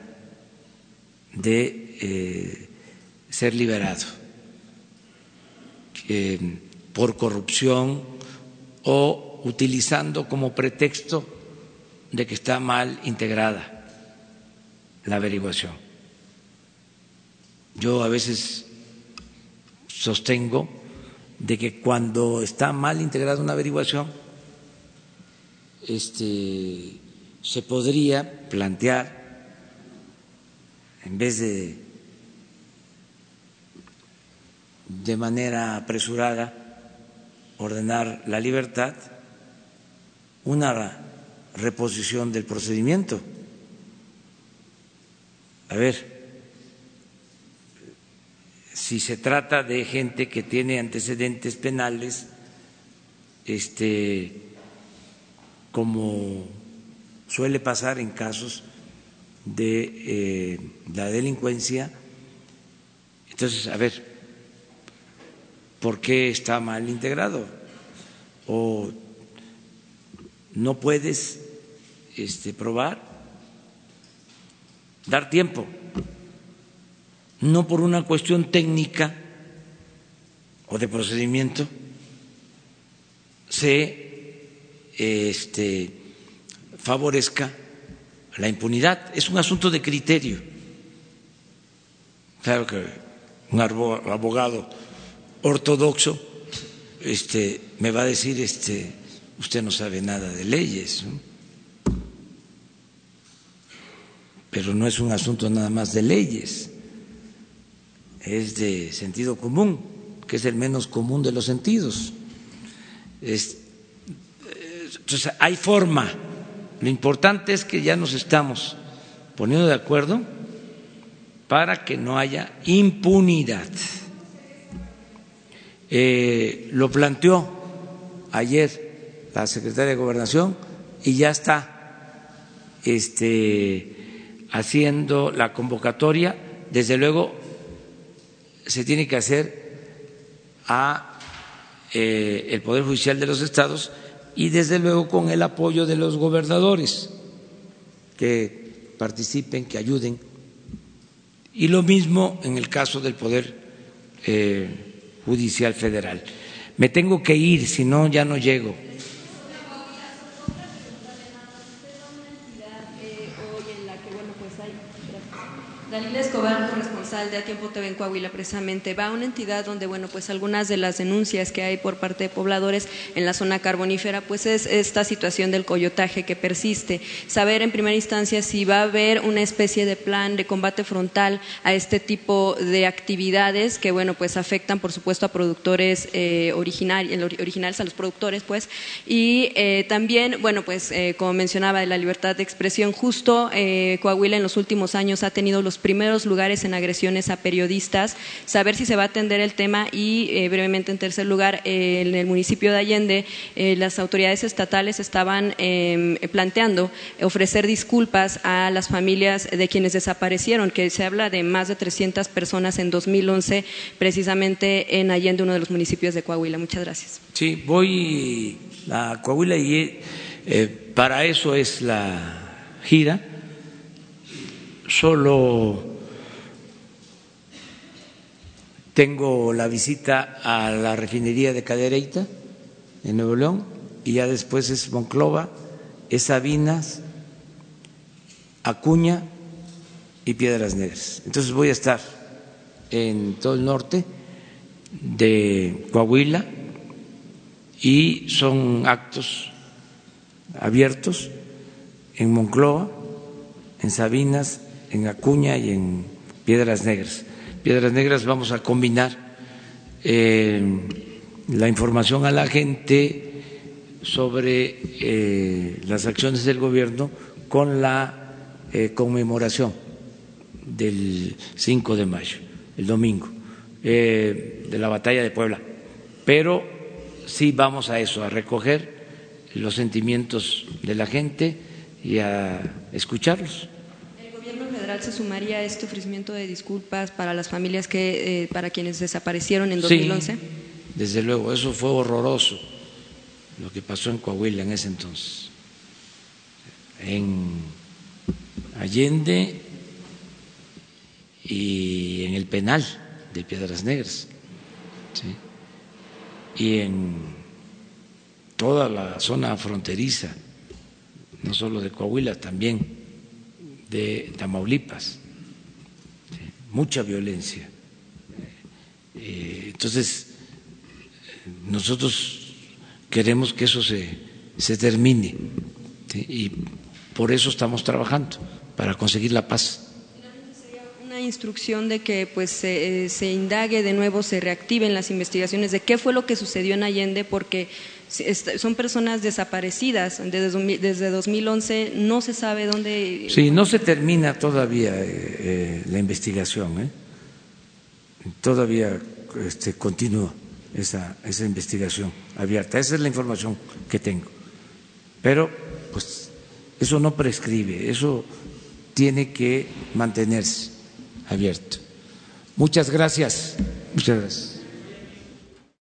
de eh, ser liberado por corrupción o utilizando como pretexto de que está mal integrada la averiguación. Yo a veces sostengo de que cuando está mal integrada una averiguación, este, se podría plantear, en vez de de manera apresurada ordenar la libertad, una reposición del procedimiento. A ver, si se trata de gente que tiene antecedentes penales, este, como suele pasar en casos de eh, la delincuencia, entonces, a ver, por qué está mal integrado o no puedes este, probar, dar tiempo, no por una cuestión técnica o de procedimiento. Se este, favorezca la impunidad. Es un asunto de criterio. Claro que un abogado ortodoxo este, me va a decir, este, usted no sabe nada de leyes, pero no es un asunto nada más de leyes, es de sentido común, que es el menos común de los sentidos. entonces, hay forma. Lo importante es que ya nos estamos poniendo de acuerdo para que no haya impunidad. Eh, lo planteó ayer la secretaria de Gobernación y ya está este, haciendo la convocatoria. Desde luego, se tiene que hacer a eh, el Poder Judicial de los Estados y desde luego con el apoyo de los gobernadores que participen, que ayuden. Y lo mismo en el caso del Poder eh, Judicial Federal. Me tengo que ir, si no, ya no llego. De A Tiempo TV en Coahuila, precisamente, va a una entidad donde, bueno, pues algunas de las denuncias que hay por parte de pobladores en la zona carbonífera, pues es esta situación del coyotaje que persiste. Saber en primera instancia si va a haber una especie de plan de combate frontal a este tipo de actividades que, bueno, pues afectan, por supuesto, a productores eh, originales, a los productores, pues, y eh, también, bueno, pues, eh, como mencionaba, de la libertad de expresión, justo Coahuila en los últimos años ha tenido los primeros lugares en a periodistas, saber si se va a atender el tema y eh, brevemente en tercer lugar, eh, en el municipio de Allende eh, las autoridades estatales estaban em, planteando ofrecer disculpas a las familias de quienes desaparecieron, que se habla de más de 300 personas en 2011 precisamente en Allende, uno de los municipios de Coahuila. Muchas gracias. Sí, voy a Coahuila y para eso es la gira solo tengo la visita a la refinería de Cadereyta en Nuevo León y ya después es Monclova, es Sabinas, Acuña y Piedras Negras. Entonces voy a estar en todo el norte de Coahuila y son actos abiertos en Moncloa, en Sabinas, en Acuña y en Piedras Negras. Piedras Negras vamos a combinar eh, la información a la gente sobre eh, las acciones del gobierno con la eh, conmemoración del 5 de mayo, el domingo, de la batalla de Puebla. Pero sí vamos a eso, a recoger los sentimientos de la gente y a escucharlos. ¿El gobierno federal se sumaría a este ofrecimiento de disculpas para las familias que, eh, para quienes desaparecieron en 2011? Sí, desde luego, eso fue horroroso lo que pasó en Coahuila en ese entonces. En Allende y en el penal de Piedras Negras. Y en toda la zona fronteriza no solo de Coahuila, también de Tamaulipas, mucha violencia. Eh, entonces, nosotros queremos que eso se, se termine y por eso estamos trabajando, para conseguir la paz. Una instrucción de que pues se, se, indague de nuevo, se reactiven las investigaciones de qué fue lo que sucedió en Allende, porque son personas desaparecidas desde 2011, no se sabe dónde. Sí, no se termina todavía eh, eh, la investigación, ¿eh? todavía este, continúa esa, esa investigación abierta. Esa es la información que tengo. Pero, pues, eso no prescribe, eso tiene que mantenerse abierto. Muchas gracias. Muchas gracias.